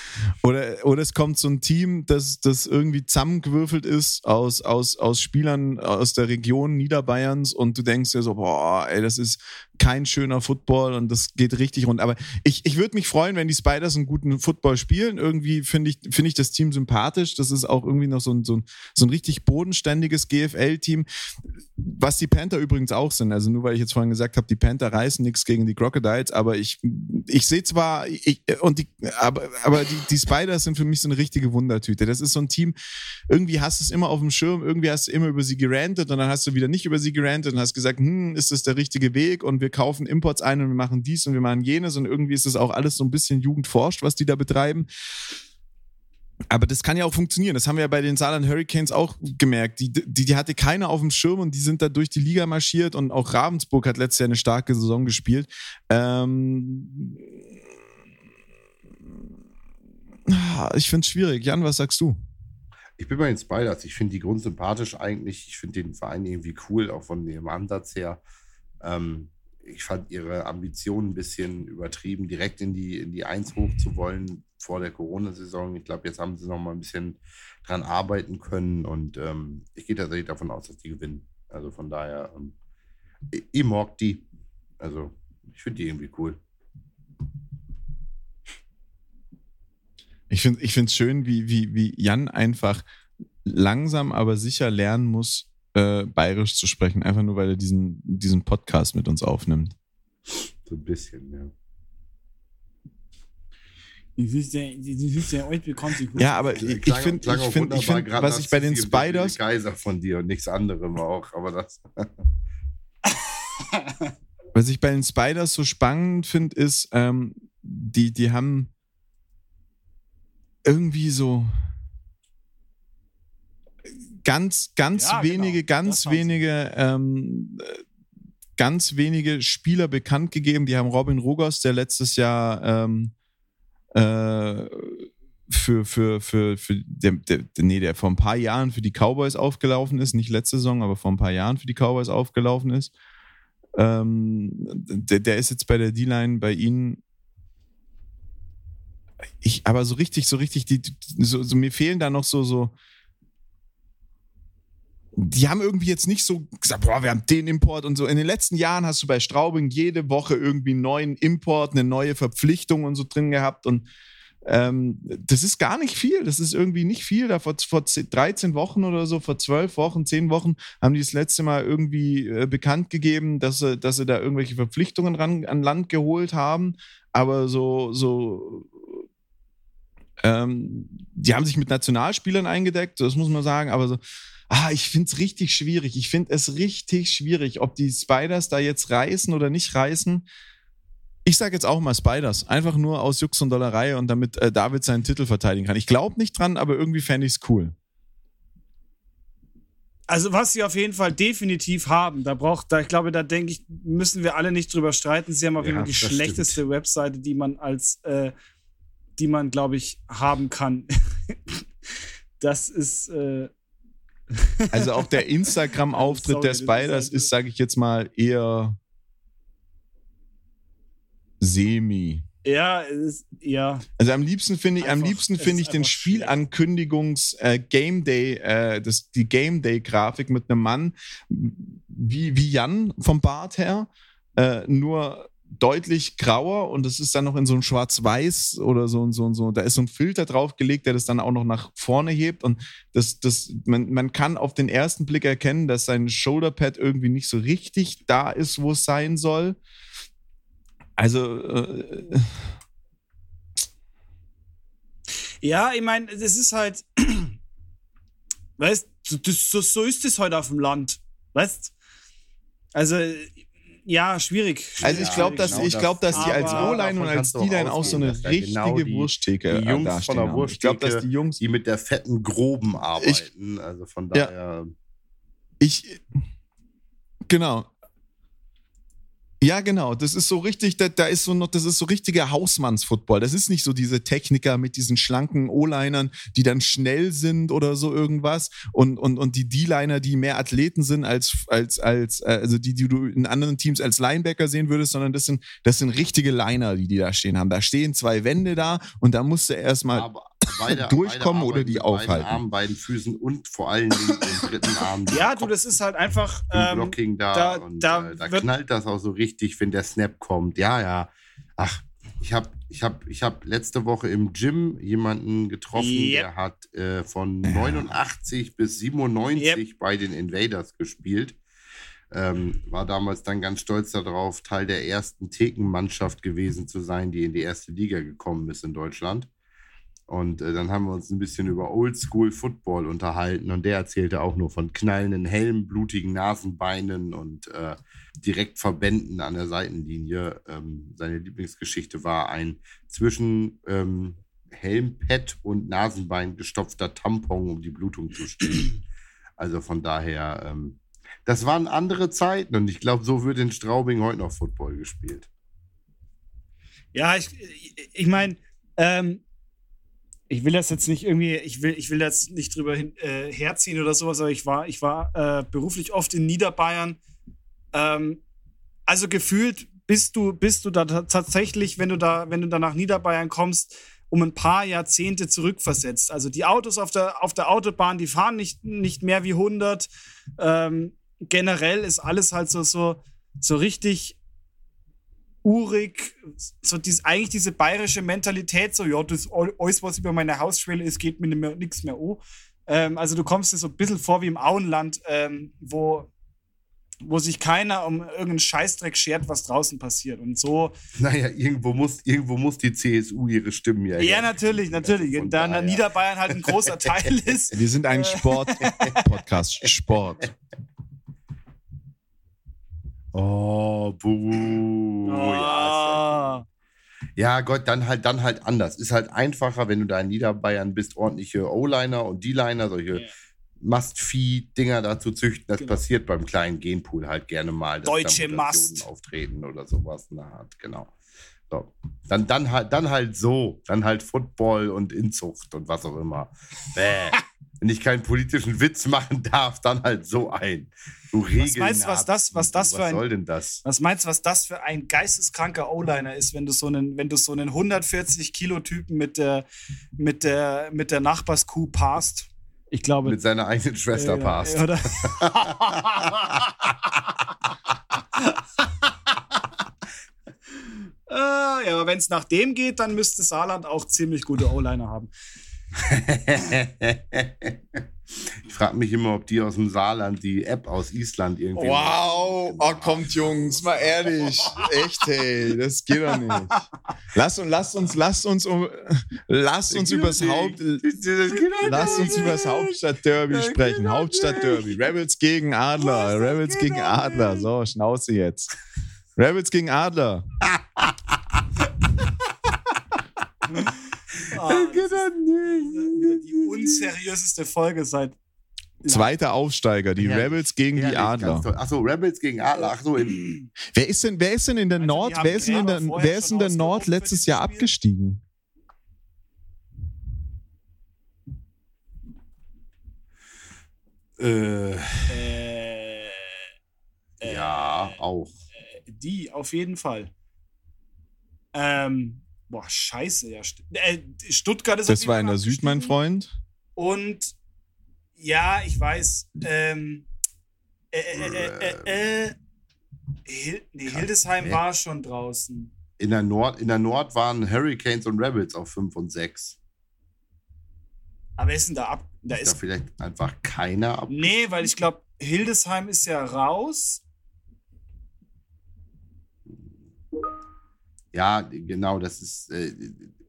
Oder, oder es kommt so ein Team, das, das irgendwie zusammengewürfelt ist aus, aus, aus Spielern aus der Region Niederbayerns und du denkst dir so, boah, ey, das ist kein schöner Football und das geht richtig rund. Aber ich, ich würde mich freuen, wenn die Spiders einen guten Football spielen. Irgendwie finde ich, finde ich das Team sympathisch. Das ist auch irgendwie noch so ein, so ein, so ein richtig bodenständiges GFL-Team. Was die Panther übrigens auch sind. Also nur weil ich jetzt vorhin gesagt habe, die Panther reißen nichts gegen die Crocodiles, aber ich, ich sehe zwar, ich, und die, aber, aber die, die Spiders sind für mich so eine richtige Wundertüte. Das ist so ein Team, irgendwie hast du es immer auf dem Schirm, irgendwie hast du immer über sie gerantet und dann hast du wieder nicht über sie gerantet und hast gesagt, hm, ist das der richtige Weg und wir kaufen Imports ein und wir machen dies und wir machen jenes und irgendwie ist das auch alles so ein bisschen jugendforscht, was die da betreiben. Aber das kann ja auch funktionieren. Das haben wir ja bei den Saarland Hurricanes auch gemerkt. Die, die, die hatte keiner auf dem Schirm und die sind da durch die Liga marschiert und auch Ravensburg hat letztes Jahr eine starke Saison gespielt. Ähm, ich finde es schwierig. Jan, was sagst du? Ich bin bei den Spiders. Ich finde die grundsympathisch eigentlich. Ich finde den Verein irgendwie cool, auch von dem Ansatz her. Ähm, ich fand ihre Ambitionen ein bisschen übertrieben, direkt in die, in die Eins hoch zu wollen vor der Corona-Saison. Ich glaube, jetzt haben sie noch mal ein bisschen dran arbeiten können und ähm, ich gehe tatsächlich davon aus, dass die gewinnen. Also von daher, ähm, ich, ich mag die. Also ich finde die irgendwie cool. Ich finde es schön, wie, wie, wie Jan einfach langsam, aber sicher lernen muss, äh, bayerisch zu sprechen, einfach nur, weil er diesen, diesen Podcast mit uns aufnimmt. So ein bisschen, ja. Ja, aber ich, ich finde, ich finde, ich find, was ich bei den Spiders. Kaiser von dir und nichts anderem auch, aber das. was ich bei den Spiders so spannend finde, ist, ähm, die, die haben irgendwie so ganz, ganz ja, genau. wenige, genau. ganz wenige, ähm, ganz wenige Spieler bekannt gegeben. Die haben Robin Rogers, der letztes Jahr ähm, äh, für, für, für, für der, der, nee, der vor ein paar Jahren für die Cowboys aufgelaufen ist, nicht letzte Saison, aber vor ein paar Jahren für die Cowboys aufgelaufen ist. Ähm, der, der ist jetzt bei der D-Line bei ihnen ich, aber so richtig, so richtig, die, so, so, mir fehlen da noch so, so, die haben irgendwie jetzt nicht so gesagt, boah, wir haben den Import und so. In den letzten Jahren hast du bei Straubing jede Woche irgendwie einen neuen Import, eine neue Verpflichtung und so drin gehabt und ähm, das ist gar nicht viel. Das ist irgendwie nicht viel. Da vor, vor 13 Wochen oder so, vor 12 Wochen, 10 Wochen haben die das letzte Mal irgendwie äh, bekannt gegeben, dass sie, dass sie da irgendwelche Verpflichtungen ran, an Land geholt haben. Aber so, so ähm, die haben sich mit Nationalspielern eingedeckt, das muss man sagen, aber so, ah, ich finde es richtig schwierig. Ich finde es richtig schwierig, ob die Spiders da jetzt reißen oder nicht reißen. Ich sage jetzt auch mal Spiders, einfach nur aus Jux und Dollerei und damit äh, David seinen Titel verteidigen kann. Ich glaube nicht dran, aber irgendwie fände ich es cool. Also was sie auf jeden Fall definitiv haben, da braucht, da ich glaube, da denke ich, müssen wir alle nicht drüber streiten. Sie haben auf jeden Fall die schlechteste stimmt. Webseite, die man als äh, die man, glaube ich, haben kann. das ist. Äh also auch der Instagram-Auftritt der Spiders ist, sage ich jetzt mal, eher semi. Ja, ist, ja. Also am liebsten finde ich, am liebsten finde ich den Spielankündigungs äh, Game Day, äh, das, die Game Day Grafik mit einem Mann wie, wie Jan vom Bart her, äh, nur deutlich grauer und es ist dann noch in so ein Schwarz-Weiß oder so so so. Da ist so ein Filter draufgelegt, der das dann auch noch nach vorne hebt und das, das, man, man kann auf den ersten Blick erkennen, dass sein Shoulderpad irgendwie nicht so richtig da ist, wo es sein soll. Also äh, ja, ich meine, das ist halt, weißt, das, so, so ist es heute auf dem Land, weißt. Also ja, schwierig. Also ich glaube, dass, genau ich glaub, dass die als O-Line und als D-Line auch so eine richtige genau die, Wursttheke die Jungs von der Wursttheke, Ich glaube, dass die Jungs, die mit der fetten Groben arbeiten. Ich, also von daher. Ja, ich genau. Ja, genau. Das ist so richtig, da, da ist so noch, das ist so richtiger Hausmanns-Football. Das ist nicht so diese Techniker mit diesen schlanken O-Linern, die dann schnell sind oder so irgendwas. Und, und, und die D-Liner, die mehr Athleten sind als, als, als, äh, also die, die du in anderen Teams als Linebacker sehen würdest, sondern das sind, das sind richtige Liner, die die da stehen haben. Da stehen zwei Wände da und da musst du erstmal. Aber beide, durchkommen beide oder die aufhalten. Beiden Armen, beiden Füßen und vor allen Dingen den dritten Arm. Ja, du, das ist halt einfach. Ähm, Blocking da, da und da, äh, da knallt das auch so richtig, wenn der Snap kommt. Ja, ja. Ach, ich habe ich hab, ich hab letzte Woche im Gym jemanden getroffen, yep. der hat äh, von 89 bis 97 yep. bei den Invaders gespielt. Ähm, war damals dann ganz stolz darauf, Teil der ersten Thekenmannschaft gewesen zu sein, die in die erste Liga gekommen ist in Deutschland. Und äh, dann haben wir uns ein bisschen über Oldschool Football unterhalten und der erzählte auch nur von knallenden Helmen, blutigen Nasenbeinen und äh, Direktverbänden an der Seitenlinie. Ähm, seine Lieblingsgeschichte war ein zwischen ähm, Helmpad und Nasenbein gestopfter Tampon, um die Blutung zu stillen. Also von daher, ähm, das waren andere Zeiten und ich glaube, so wird in Straubing heute noch Football gespielt. Ja, ich, ich meine, ähm, ich will das jetzt nicht irgendwie, ich will, ich will jetzt nicht drüber hin, äh, herziehen oder sowas, aber ich war, ich war äh, beruflich oft in Niederbayern. Ähm, also gefühlt bist du, bist du da tatsächlich, wenn du da, wenn du da nach Niederbayern kommst, um ein paar Jahrzehnte zurückversetzt. Also die Autos auf der, auf der Autobahn, die fahren nicht, nicht mehr wie 100. Ähm, generell ist alles halt so, so, so richtig urig, so dies, eigentlich diese bayerische Mentalität, so, ja, das alles, was über meine Hausschwelle ist, geht mir nichts mehr an. Ähm, also du kommst dir so ein bisschen vor wie im Auenland, ähm, wo, wo sich keiner um irgendeinen Scheißdreck schert, was draußen passiert. Und so. Naja, irgendwo muss, irgendwo muss die CSU ihre Stimmen ja. Ja, natürlich, natürlich. Also da daher. Niederbayern halt ein großer Teil ist. Wir sind ein Sport-Podcast. Sport. Oh, buh. Oh. Ja, ja, Gott, dann halt, dann halt anders. Ist halt einfacher, wenn du da in Niederbayern bist, ordentliche O-Liner und D-Liner, solche yeah. Mastvieh-Dinger dazu züchten. Das genau. passiert beim kleinen Genpool halt gerne mal. Deutsche Mast. auftreten oder sowas. Na, genau. So. Dann, dann, halt, dann halt so. Dann halt Football und Inzucht und was auch immer. Bäh. wenn ich keinen politischen Witz machen darf, dann halt so ein. Du was meinst du, was das, was das für ein, soll denn das? Was meinst du, was das für ein geisteskranker O-Liner ist, wenn du so einen, wenn du so einen 140 Kilo Typen mit der, mit der, mit der Nachbarskuh passt? Ich glaube. Mit seiner eigenen Schwester äh, passt. Oder? äh, ja, aber wenn es nach dem geht, dann müsste Saarland auch ziemlich gute O-Liner haben. Ich frage mich immer, ob die aus dem Saarland die App aus Island irgendwie. Wow, oh, kommt Jungs, mal ehrlich, echt, hey, das geht doch nicht. Lass uns, lasst uns, lasst uns, um, lasst uns übers Haupt, lasst uns übers Hauptstadtderby sprechen. Hauptstadtderby, Rebels gegen Adler, Rebels gegen Adler. So, Schnauze jetzt. Rebels gegen Adler. Oh, das ist die unseriöseste Folge seit. Zweiter Aufsteiger, die Herrlich. Rebels gegen Herrlich, die Adler. Achso, Rebels gegen Adler. Achso, wer ist denn, wer ist denn in der also, Nord, wer ist denn in der, wer ist in der Nord letztes Jahr abgestiegen? Äh, äh, ja, äh, auch. Die, auf jeden Fall. Ähm, Boah, scheiße, ja. Äh, Stuttgart ist Das war in der Süd, mein Freund. Und ja, ich weiß. Ähm, äh, äh, äh, Hil nee, Hildesheim Hä? war schon draußen. In der, Nord, in der Nord waren Hurricanes und Rebels auf 5 und 6. Aber ist denn da ab? Da Ist da ist. vielleicht einfach keiner ab? Nee, weil ich glaube, Hildesheim ist ja raus. Ja, genau, das ist, äh,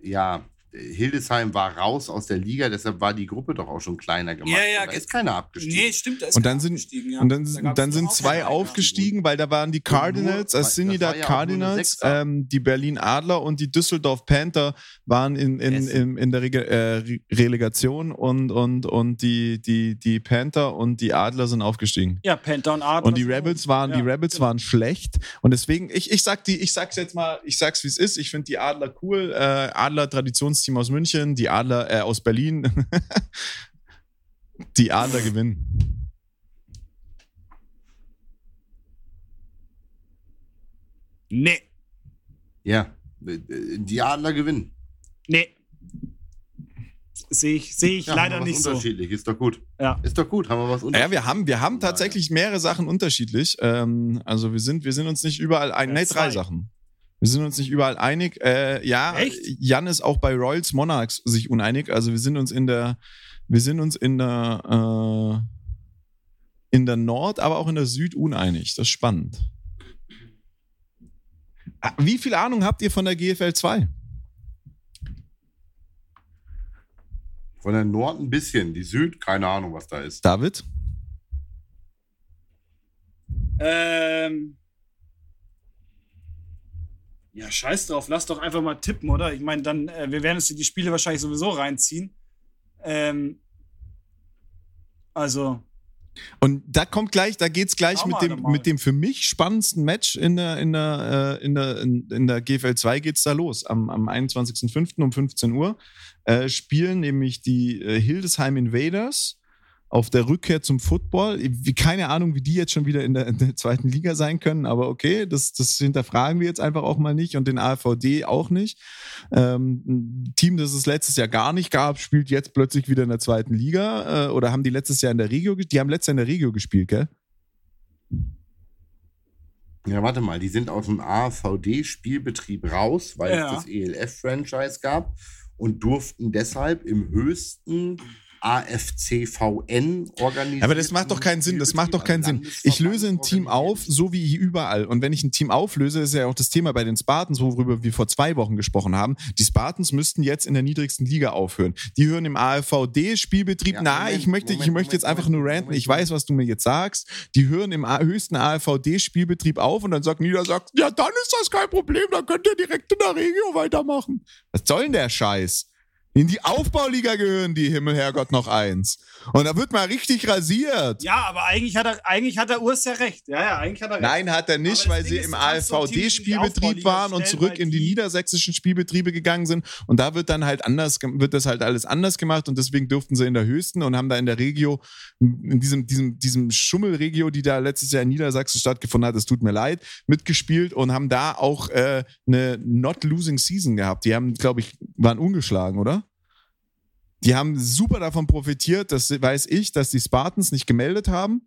ja, Hildesheim war raus aus der Liga, deshalb war die Gruppe doch auch schon kleiner gemacht. Ja, ja, da ist keiner abgestiegen. Nee, stimmt. Da ist Und dann keiner sind, abgestiegen, ja. und dann, Da dann sind zwei aufgestiegen, weil da waren die Cardinals, als Trinidad ja Cardinals, ähm, die Berlin Adler und die Düsseldorf Panther waren in, in, in, in der Rege äh, Re- Relegation und, und, und die, die, die Panther und die Adler sind aufgestiegen. Ja, Panther und Adler. Und die Rebels waren, die ja, Rebels genau. waren schlecht. Und deswegen, ich, ich sag die, ich sag's jetzt mal, ich sag's wie es ist. Ich finde die Adler cool. Äh, Adler Traditionsteam aus München, die Adler äh, aus Berlin. die Adler gewinnen. Nee, Ja, die Adler gewinnen. nee. Sehe ich, sehe ich Ja, haben wir leider nicht so. Unterschiedlich, ist doch gut. Ja. Ist doch gut, haben wir was Ja, unterschiedlich. wir haben, wir haben tatsächlich mehrere Sachen unterschiedlich. Ähm, also wir sind, wir sind uns nicht überall einig. Ja, Nee, drei zwei. Sachen. Wir sind uns nicht überall einig. Äh, ja, Echt? Jan ist auch bei Royals Monarchs sich uneinig. Also wir sind uns in der, wir sind uns in der, äh, in der Nord, aber auch in der Süd uneinig. Das ist spannend. Ah, Wie viel Ahnung habt ihr von der GFL 2? Von der Nord ein bisschen, die Süd, keine Ahnung, was da ist. David? Ähm. Ja, scheiß drauf, lass doch einfach mal tippen, oder? Ich meine, dann, äh, wir werden uns die Spiele wahrscheinlich sowieso reinziehen. Ähm. Also, Und da kommt gleich, da geht's gleich Schau mit dem, mit dem für mich spannendsten Match in der, in der, äh, in der, in, in der GFL 2 geht's da los. Am, am 21.05. um 15 Uhr äh, spielen nämlich die äh, Hildesheim Invaders auf der Rückkehr zum Football. Keine Ahnung, wie die jetzt schon wieder in der, in der zweiten Liga sein können, aber okay, das, das hinterfragen wir jetzt einfach auch mal nicht und den AVD auch nicht. Ähm, ein Team, das es letztes Jahr gar nicht gab, spielt jetzt plötzlich wieder in der zweiten Liga äh, oder haben die letztes Jahr in der Regio, ge- die haben letztes Jahr in der Regio gespielt, gell? Ja, warte mal, die sind aus dem AVD-Spielbetrieb raus, weil Ja. es das ELF-Franchise gab und durften deshalb im höchsten AFCVN organisieren. Aber das macht doch keinen Sinn. Das macht doch keinen Sinn. Ich löse ein Team auf, so wie überall. Und wenn ich ein Team auflöse, ist ja auch das Thema bei den Spartans, worüber wir vor zwei Wochen gesprochen haben. Die Spartans müssten jetzt in der niedrigsten Liga aufhören. Die hören im AFVD-Spielbetrieb. Ja, Na, Moment, ich möchte, ich Moment, möchte jetzt Moment, einfach nur ranten. Ich weiß, was du mir jetzt sagst. Die hören im höchsten AFVD-Spielbetrieb auf und dann sagt Niedersachsen, ja, dann ist das kein Problem. Dann könnt ihr direkt in der Regio weitermachen. Was soll denn der Scheiß? In die Aufbauliga gehören die Himmel, Herrgott, noch eins. Und da wird mal richtig rasiert. ja, aber eigentlich hat er, eigentlich hat der Urs ja recht. Ja, ja, eigentlich hat er recht. Nein, hat er nicht, Aber weil sie im AfVD-Spielbetrieb waren und zurück in die niedersächsischen Spielbetriebe gegangen sind. Und da wird dann halt anders, wird das halt alles anders gemacht und deswegen durften sie in der höchsten und haben da in der Regio, in diesem, diesem, diesem Schummelregio, die da letztes Jahr in Niedersachsen stattgefunden hat, es tut mir leid, mitgespielt und haben da auch äh, eine Not Losing Season gehabt. Die haben, glaube ich, waren ungeschlagen, oder? Die haben super davon profitiert, das weiß ich, dass die Spartans nicht gemeldet haben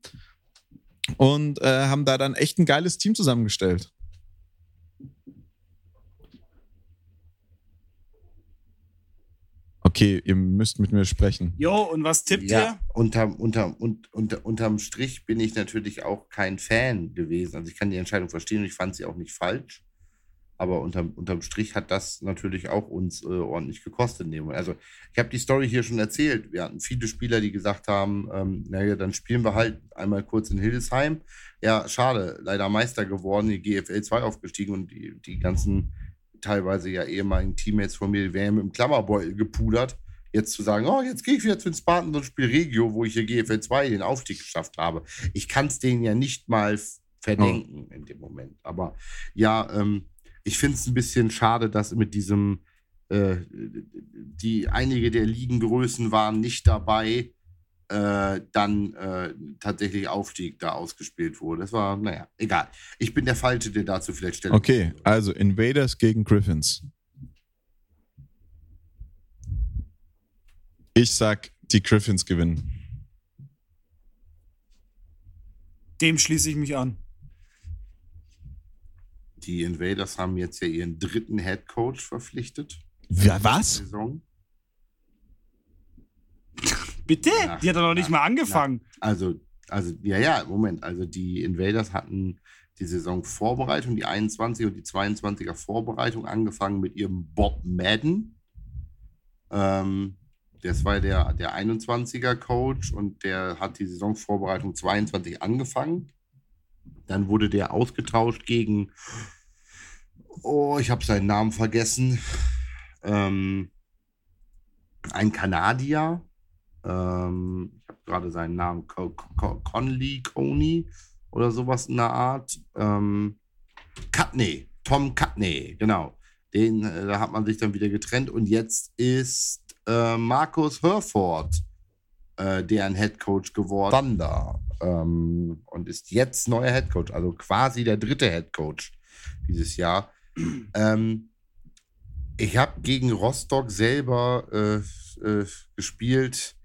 und äh, haben da dann echt ein geiles Team zusammengestellt. Okay, ihr müsst mit mir sprechen. Jo, und was tippt ja, ihr? unterm, unterm, und, unter, unterm Strich bin ich natürlich auch kein Fan gewesen. Also ich kann die Entscheidung verstehen und ich fand sie auch nicht falsch. Aber unterm, unterm Strich hat das natürlich auch uns äh, ordentlich gekostet. Also ich habe die Story hier schon erzählt. Wir hatten viele Spieler, die gesagt haben, ähm, naja, dann spielen wir halt einmal kurz in Hildesheim. Ja, schade, leider Meister geworden, die GFL 2 aufgestiegen und die, die ganzen teilweise ja ehemaligen Teammates von mir, die wären mit dem Klammerbeutel gepudert. Jetzt zu sagen, oh, jetzt gehe ich wieder zu den Spartans und spiele Regio, wo ich hier GFL 2 den Aufstieg geschafft habe. Ich kann es denen ja nicht mal f- verdenken in dem Moment. Aber ja, ähm, ich finde es ein bisschen schade, dass mit diesem, äh, die einige der Ligengrößen waren nicht dabei, äh, dann äh, tatsächlich Aufstieg da ausgespielt wurde. Das war, naja, egal. Ich bin der Falsche, der dazu vielleicht Stellung Okay, also Invaders gegen Griffins. Ich sag, die Griffins gewinnen. Dem schließe ich mich an. Die Invaders haben jetzt ja ihren dritten Head Coach verpflichtet. Ja, was? Saison. Bitte? Nach- die hat doch noch nicht nach- mal angefangen. Also, also, ja, ja, Moment. Also die Invaders hatten die Saison Vorbereitung, die 21 und die 22er Vorbereitung angefangen mit ihrem Bob Madden. Ähm, das war der, der 21er Coach und der hat die Saisonvorbereitung 22 angefangen. Dann wurde der ausgetauscht gegen, oh, ich habe seinen Namen vergessen, ähm, ein Kanadier. Ähm, ich habe gerade seinen Namen, Co Co Conley, Coney oder sowas in der Art. Ähm, Cutney, Tom Cutney, genau. Den, äh, da hat man sich dann wieder getrennt und jetzt ist äh, Markus Herford äh, deren Head Coach geworden. Thunder. Ähm, und ist jetzt neuer Head Coach, also quasi der dritte Head Coach dieses Jahr. ähm, ich habe gegen Rostock selber äh, äh, gespielt.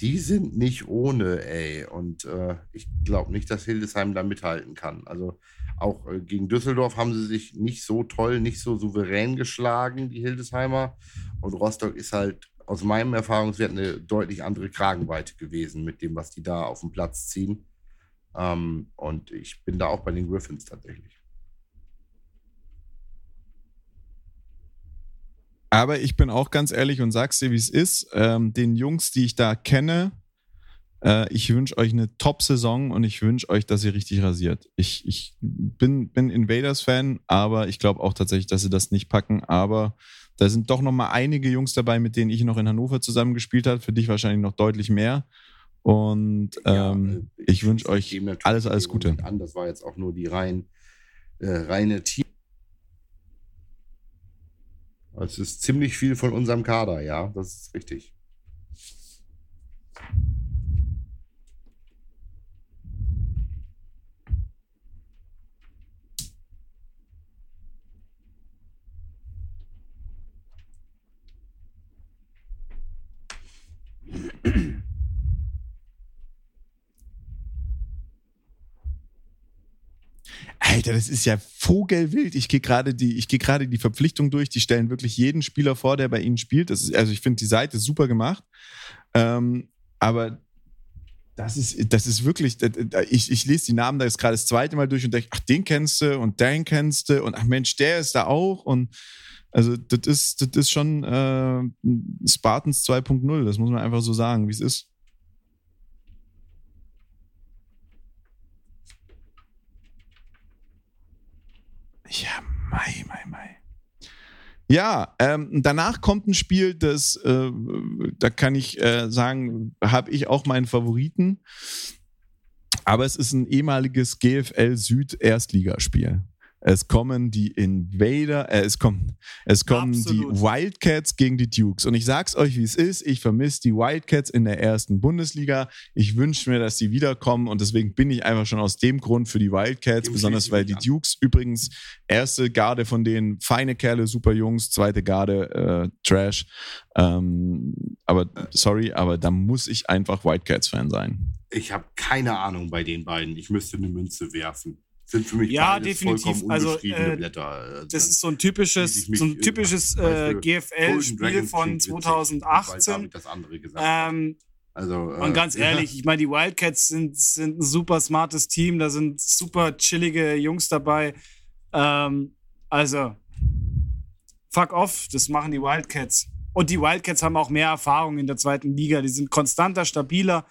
Die sind nicht ohne, ey. Und äh, ich glaube nicht, dass Hildesheim da mithalten kann. Also auch äh, gegen Düsseldorf haben sie sich nicht so toll, nicht so souverän geschlagen, die Hildesheimer. Und Rostock ist halt aus meinem Erfahrungswert eine deutlich andere Kragenweite gewesen mit dem, was die da auf dem Platz ziehen. Ähm, und ich bin da auch bei den Griffins tatsächlich. Aber ich bin auch ganz ehrlich und sag's dir, wie es ist. Ähm, den Jungs, die ich da kenne, äh, ich wünsche euch eine Top-Saison und ich wünsche euch, dass ihr richtig rasiert. Ich, ich bin, bin Invaders-Fan, aber ich glaube auch tatsächlich, dass sie das nicht packen. Aber da sind doch noch mal einige Jungs dabei, mit denen ich noch in Hannover zusammengespielt habe. Für dich wahrscheinlich noch deutlich mehr. Und ähm, äh, ich wünsch euch alles, alles Gute. An. Das war jetzt auch nur die rein, äh, reine Team. Es ist ziemlich viel von unserem Kader, ja, das ist richtig. Alter, das ist ja vogelwild. Ich gehe gerade die, ich die Verpflichtung durch. Die stellen wirklich jeden Spieler vor, der bei ihnen spielt. Das ist, also ich finde die Seite super gemacht. Ähm, aber das ist, das ist wirklich, ich, ich lese die Namen da jetzt gerade das zweite Mal durch und denke, ach, den kennst du und den kennst du und ach Mensch, der ist da auch und also das ist, das ist schon äh, Spartans 2.0, das muss man einfach so sagen, wie es ist. Ja, Mai, Mai, Mai. Ja, ähm, danach kommt ein Spiel, das, äh, da kann ich äh, sagen, habe ich auch meinen Favoriten. Aber es ist ein ehemaliges GFL Süd Erstligaspiel. Es kommen die Invader, äh, es kommen, es kommen Absolut. die Wildcats gegen die Dukes. Und ich sag's euch, wie es ist. Ich vermisse die Wildcats in der ersten Bundesliga. Ich wünsche mir, dass sie wiederkommen. Und deswegen bin ich einfach schon aus dem Grund für die Wildcats, Dem besonders weil die an. Dukes übrigens erste Garde von denen, feine Kerle, super Jungs, zweite Garde, äh, Trash. Ähm, aber sorry, aber da muss ich einfach Wildcats-Fan sein. Ich habe keine Ahnung bei den beiden. Ich müsste eine Münze werfen. Sind für mich Ja, definitiv. Also, äh, Blätter. Also, Das ist so ein typisches, mich, so ein äh, typisches äh, GFL-Spiel Dragons von klingt witzig, Weil 2018. David das andere gesagt hat. Ähm, Also, und ganz ehrlich, ich meine, die Wildcats sind, sind ein super smartes Team, da sind super chillige Jungs dabei. Ähm, also, fuck off, das machen die Wildcats. Und die Wildcats haben auch mehr Erfahrung in der zweiten Liga. Die sind konstanter, stabiler.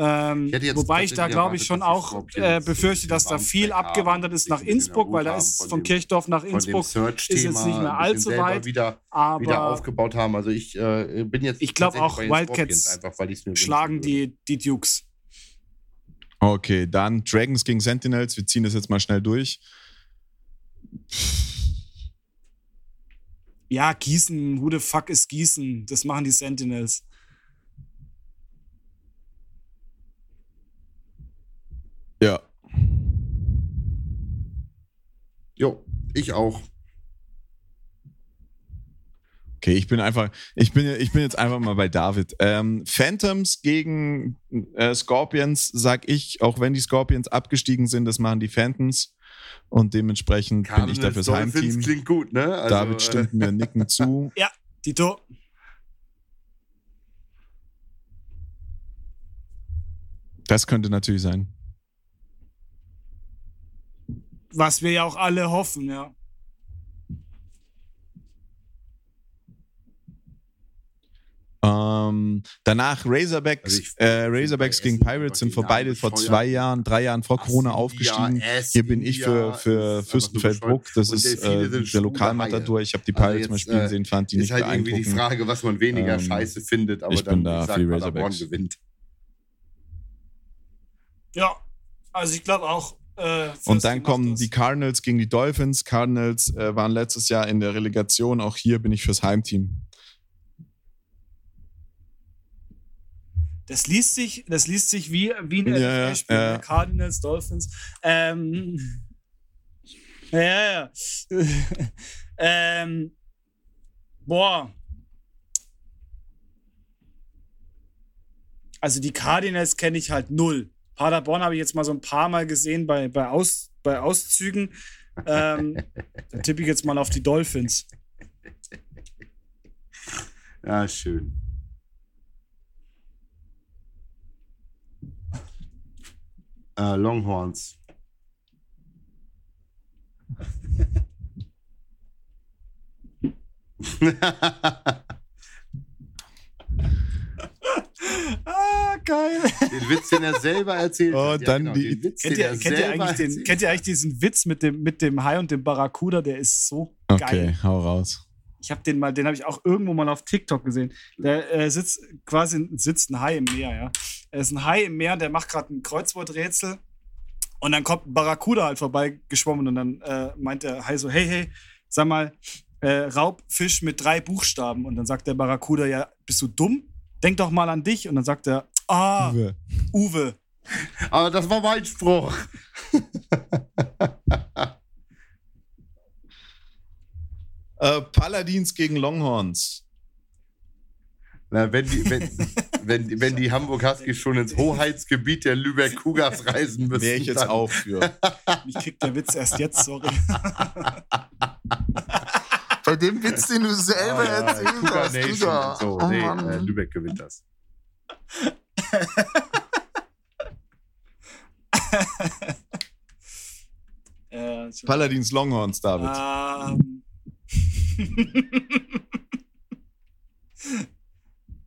Ähm, Ich wobei ich da, glaube ich, schon auch äh, befürchte, dass da viel abgewandert ist nach Innsbruck, weil da ist von dem- Kirchdorf nach von Innsbruck ist jetzt nicht mehr allzu weit. Wieder, aber wieder aufgebaut haben. Also ich äh, bin jetzt Ich glaub tatsächlich auch Wildcats einfach, schlagen die, die Dukes. Okay, dann Dragons gegen Sentinels. Wir ziehen das jetzt mal schnell durch. Ja, Gießen, who the fuck ist Gießen? Das machen die Sentinels. Ja. Jo, ich auch. Okay, ich bin einfach, ich bin, ich bin jetzt einfach mal bei David. Ähm, Phantoms gegen äh, Scorpions, sag ich, auch wenn die Scorpions abgestiegen sind, das machen die Phantoms. Und dementsprechend bin ich da fürs Dolphins Heimteam. klingt gut, ne? Also, David stimmt mir nicken zu. Tito. Das könnte natürlich sein. Was wir ja auch alle hoffen, ja. Ähm, danach Razorbacks, Also äh, Razorbacks gegen Pirates sind beide vor zwei Jahren, drei Jahren vor Corona aufgestiegen. Hier bin ich für, für Fürstenfeldbruck. Das ist äh, der Lokalmatador. Ich habe die Also Pirates jetzt, mal spielen äh, sehen, fand die ist nicht halt irgendwie die. Frage, was man weniger Ähm, scheiße findet, aber ich dann bin da sag, für die Paderborn Razorbacks. gewinnt. Ja, also ich glaube auch. Äh, Und dann kommen das. die Cardinals gegen die Dolphins. Cardinals äh, waren letztes Jahr in der Relegation. Auch hier bin ich fürs Heimteam. Das liest sich, das liest sich wie, wie ein Ja, NFL-Spiel. ja. ne? Cardinals, Dolphins. Ähm, ja. ja. ähm, boah. Also die Cardinals kenne ich halt null. Paderborn habe ich jetzt mal so ein paar Mal gesehen bei, bei, Aus, bei Auszügen. Ähm, dann tippe ich jetzt mal auf die Dolphins. Ja, schön. Äh, Longhorns. Ah, geil. den Witz, den er selber erzählt Oh, hat. dann die- den Witz, Kennt ihr, kennt, ihr selber eigentlich den, erzählt kennt ihr eigentlich diesen Witz mit dem, mit dem Hai und dem Barracuda? Der ist so Okay, geil. hau raus. Ich habe den mal, den habe ich auch irgendwo mal auf TikTok gesehen. Der äh, sitzt quasi sitzt ein Hai im Meer, ja. Er ist ein Hai im Meer, der macht gerade ein Kreuzworträtsel und dann kommt ein Barracuda halt vorbei geschwommen und dann äh, meint der Hai so, hey, hey, sag mal, äh, Raubfisch mit drei Buchstaben und dann sagt der Barracuda, ja, bist du dumm? Denk doch mal an dich und dann sagt er, ah, Uwe. Uwe. Aber das war mein Spruch. Äh, Paladins gegen Longhorns. Na, wenn, die, wenn, wenn, wenn die Hamburg Huskies schon ins Hoheitsgebiet der Lübeck Cougars reisen müssen, Wäre ich jetzt dann, auch für. Mich kriegt der Witz erst jetzt, sorry. Bei dem Witz, den du selber Ah, erzählt Cougar hast, und so. Oh nee, Mann. äh, Lübeck gewinnt das. so- Paladins Longhorns, David. Ähm.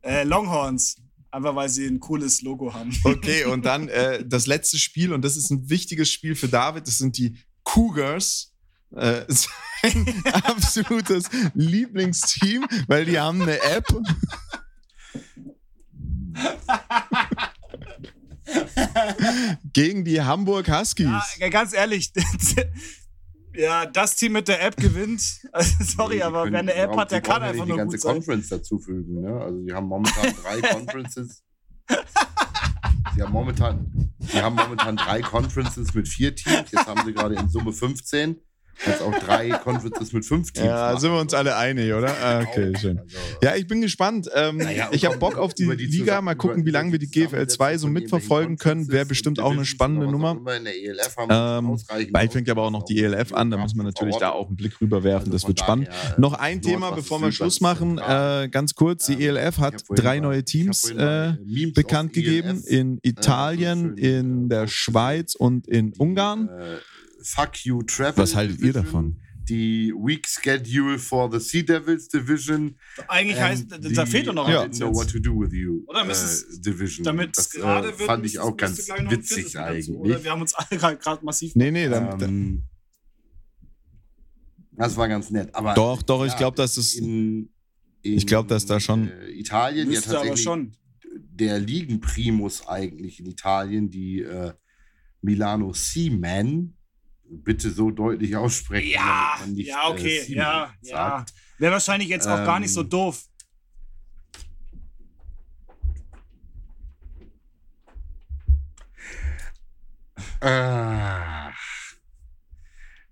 äh, Longhorns. Einfach weil sie ein cooles Logo haben. Okay, und dann äh, das letzte Spiel, und das ist ein wichtiges Spiel für David, das sind die Cougars. Äh, sein absolutes Lieblingsteam, weil die haben eine App. gegen die Hamburg Huskies. Ja, ganz ehrlich. ja, das Team mit der App gewinnt. Also, sorry, Die aber wer eine App hat, der kann ja einfach nicht nur die ganze gut sein. Conference dazufügen. Ne? Also die haben momentan drei Conferences. Sie haben momentan, die haben momentan drei Conferences mit vier Teams. Jetzt haben sie gerade in Summe 15. Jetzt auch drei Conferences mit fünf Teams. Ja, machen. sind wir uns alle einig, oder? Ah, okay, Auch. schön. Also, Ja, ich bin gespannt. Ähm, Naja, ich habe Bock auf die, die Liga. Mal gucken, wie lange wir die GFL 2 so mitverfolgen können. Wäre bestimmt auch eine spannende Nummer. immer. In der ELF haben wir Ähm, Bald fängt aber auch noch die ELF an, da müssen wir natürlich da auch einen Blick rüberwerfen. Also Das wird spannend. äh, Noch ein Thema, bevor wir Schluss machen. Äh, ganz kurz, die Ähm, ELF hat drei neue Teams äh, bekannt aus gegeben. In Italien, äh, schön, in äh, der. Schweiz und in Ungarn. Äh, fuck you, Travel. Was haltet ihr Division, davon? Die Week Schedule for the Sea Devils Division. Eigentlich heißt, da fehlt doch noch I ein didn't Witz know what to do with you Oder äh, es- Division. Damit es das gerade äh, wird, fand ich auch ganz witzig dazu, eigentlich. Oder wir haben uns alle gerade massiv. Nee, nee, dann, Ähm, das war ganz nett. Aber Doch, doch, ich ja, glaub, dass das- in, in, ich glaub, dass da schon- äh, Italien ja tatsächlich schon. der Ligenprimus eigentlich in Italien, die äh, Milano Seaman, bitte so deutlich aussprechen. Ja, nicht, ja, okay, äh, ja, ja. Wäre wahrscheinlich jetzt auch gar nicht so Ähm, doof.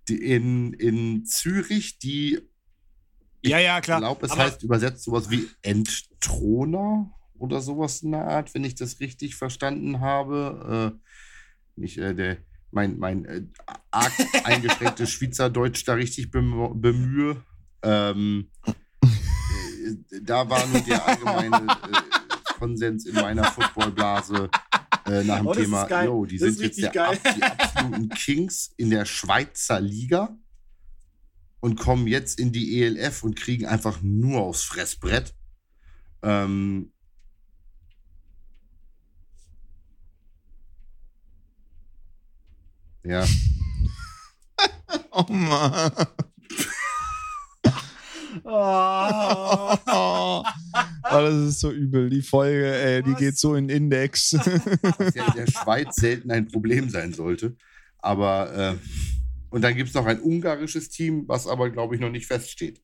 Die in, in Zürich, die, Ja, ja, ich klar. glaube, es Aber heißt übersetzt sowas wie Entthroner oder sowas in der Art, wenn ich das richtig verstanden habe. Äh, nicht, äh, der, mein, mein äh, arg eingeschränktes Schweizerdeutsch da richtig bem- bemühe. Ähm, äh, da war nur der allgemeine äh, Konsens in meiner Footballblase äh, nach dem Oh, Thema, yo, die Das sind jetzt der, ab- die absoluten Kings in der Schweizer Liga und kommen jetzt in die ELF und kriegen einfach nur aufs Fressbrett. Ähm, ja, Oh Mann. Oh. Oh, das ist so übel. Die Folge, ey, die Was? geht so in den Index. was ja in der Schweiz selten ein Problem sein sollte. Aber, äh, und dann gibt es noch ein ungarisches Team, was aber, glaube ich, noch nicht feststeht.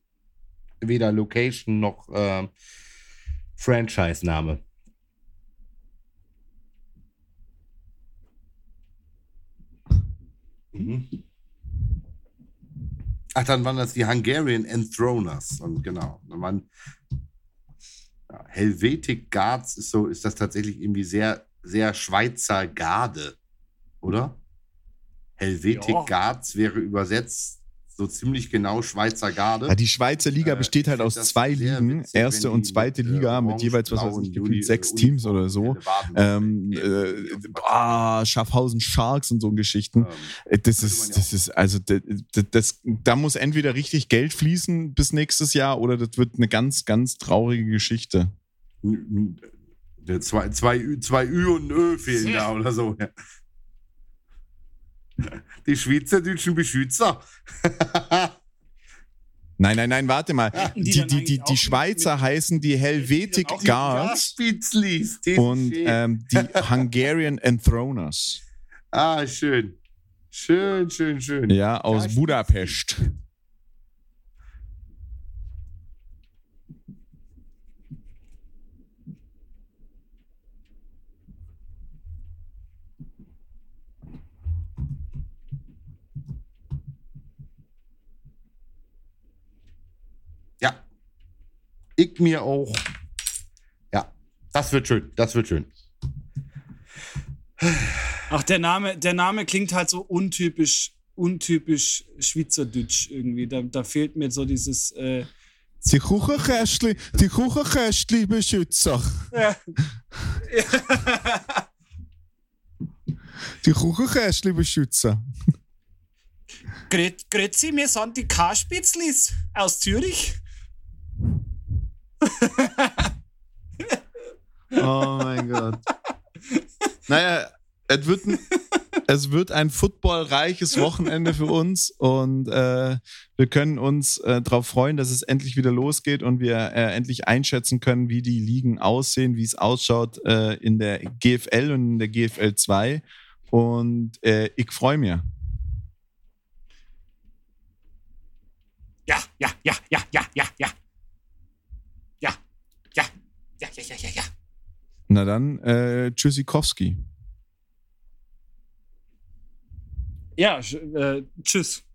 Weder Location noch äh, Franchise-Name. Mhm. Ach, dann waren das die Hungarian Enthroners. Und genau, dann waren ja, Helvetic Guards ist so, ist das tatsächlich irgendwie sehr, sehr Schweizer Garde, oder? Helvetic Ja. Guards wäre übersetzt so ziemlich genau Schweizer Garde. Ja, die Schweizer Liga Äh, besteht halt aus zwei Ligen, witzig, erste und zweite äh, Liga mit jeweils, was weiß ich, gefühlt Uni- sechs Teams oder so. Ähm, äh, Waden- ah, Schaffhausen Sharks und so Geschichten. Ähm, Äh, Das ist, das ist, also das, das, da muss entweder richtig Geld fließen bis nächstes Jahr oder das wird eine ganz, ganz traurige Geschichte. zwei, zwei, Ü, zwei Ü und ein Ö fehlen da oder so. Ja. Die Schweizerdeutschen Beschützer. Nein, nein, nein, warte mal. Die, die die, die, die, Schweizer heißen die Helvetic Guards und ähm, die Hungarian Enthroners. Ah, schön. Schön, schön, schön. Ja, aus Ja, Budapest. Ja. Ich mir auch. Ja, das wird schön. Das wird schön. Ach, der Name, der Name klingt halt so untypisch, untypisch Schweizerdeutsch irgendwie. Da, da fehlt mir so dieses. Äh, Die Kuchenkästli, die Kuchenkästli Beschützer. ja. Die Kuchenkästli Beschützer. Grüezi, wir sind die K-Spitzlis aus Zürich. Oh mein Gott. Naja, es wird ein, es wird ein footballreiches Wochenende für uns und äh, wir können uns äh, darauf freuen, dass es endlich wieder losgeht und wir äh, endlich einschätzen können, wie die Ligen aussehen, wie es ausschaut äh, in der GFL und in der GFL 2. Und äh, ich freue mich. Ja, ja, ja, ja, ja. Ja, ja, ja, ja, ja, ja, ja. Na dann, äh, Tschüssikowski. Ja, äh, tschüss.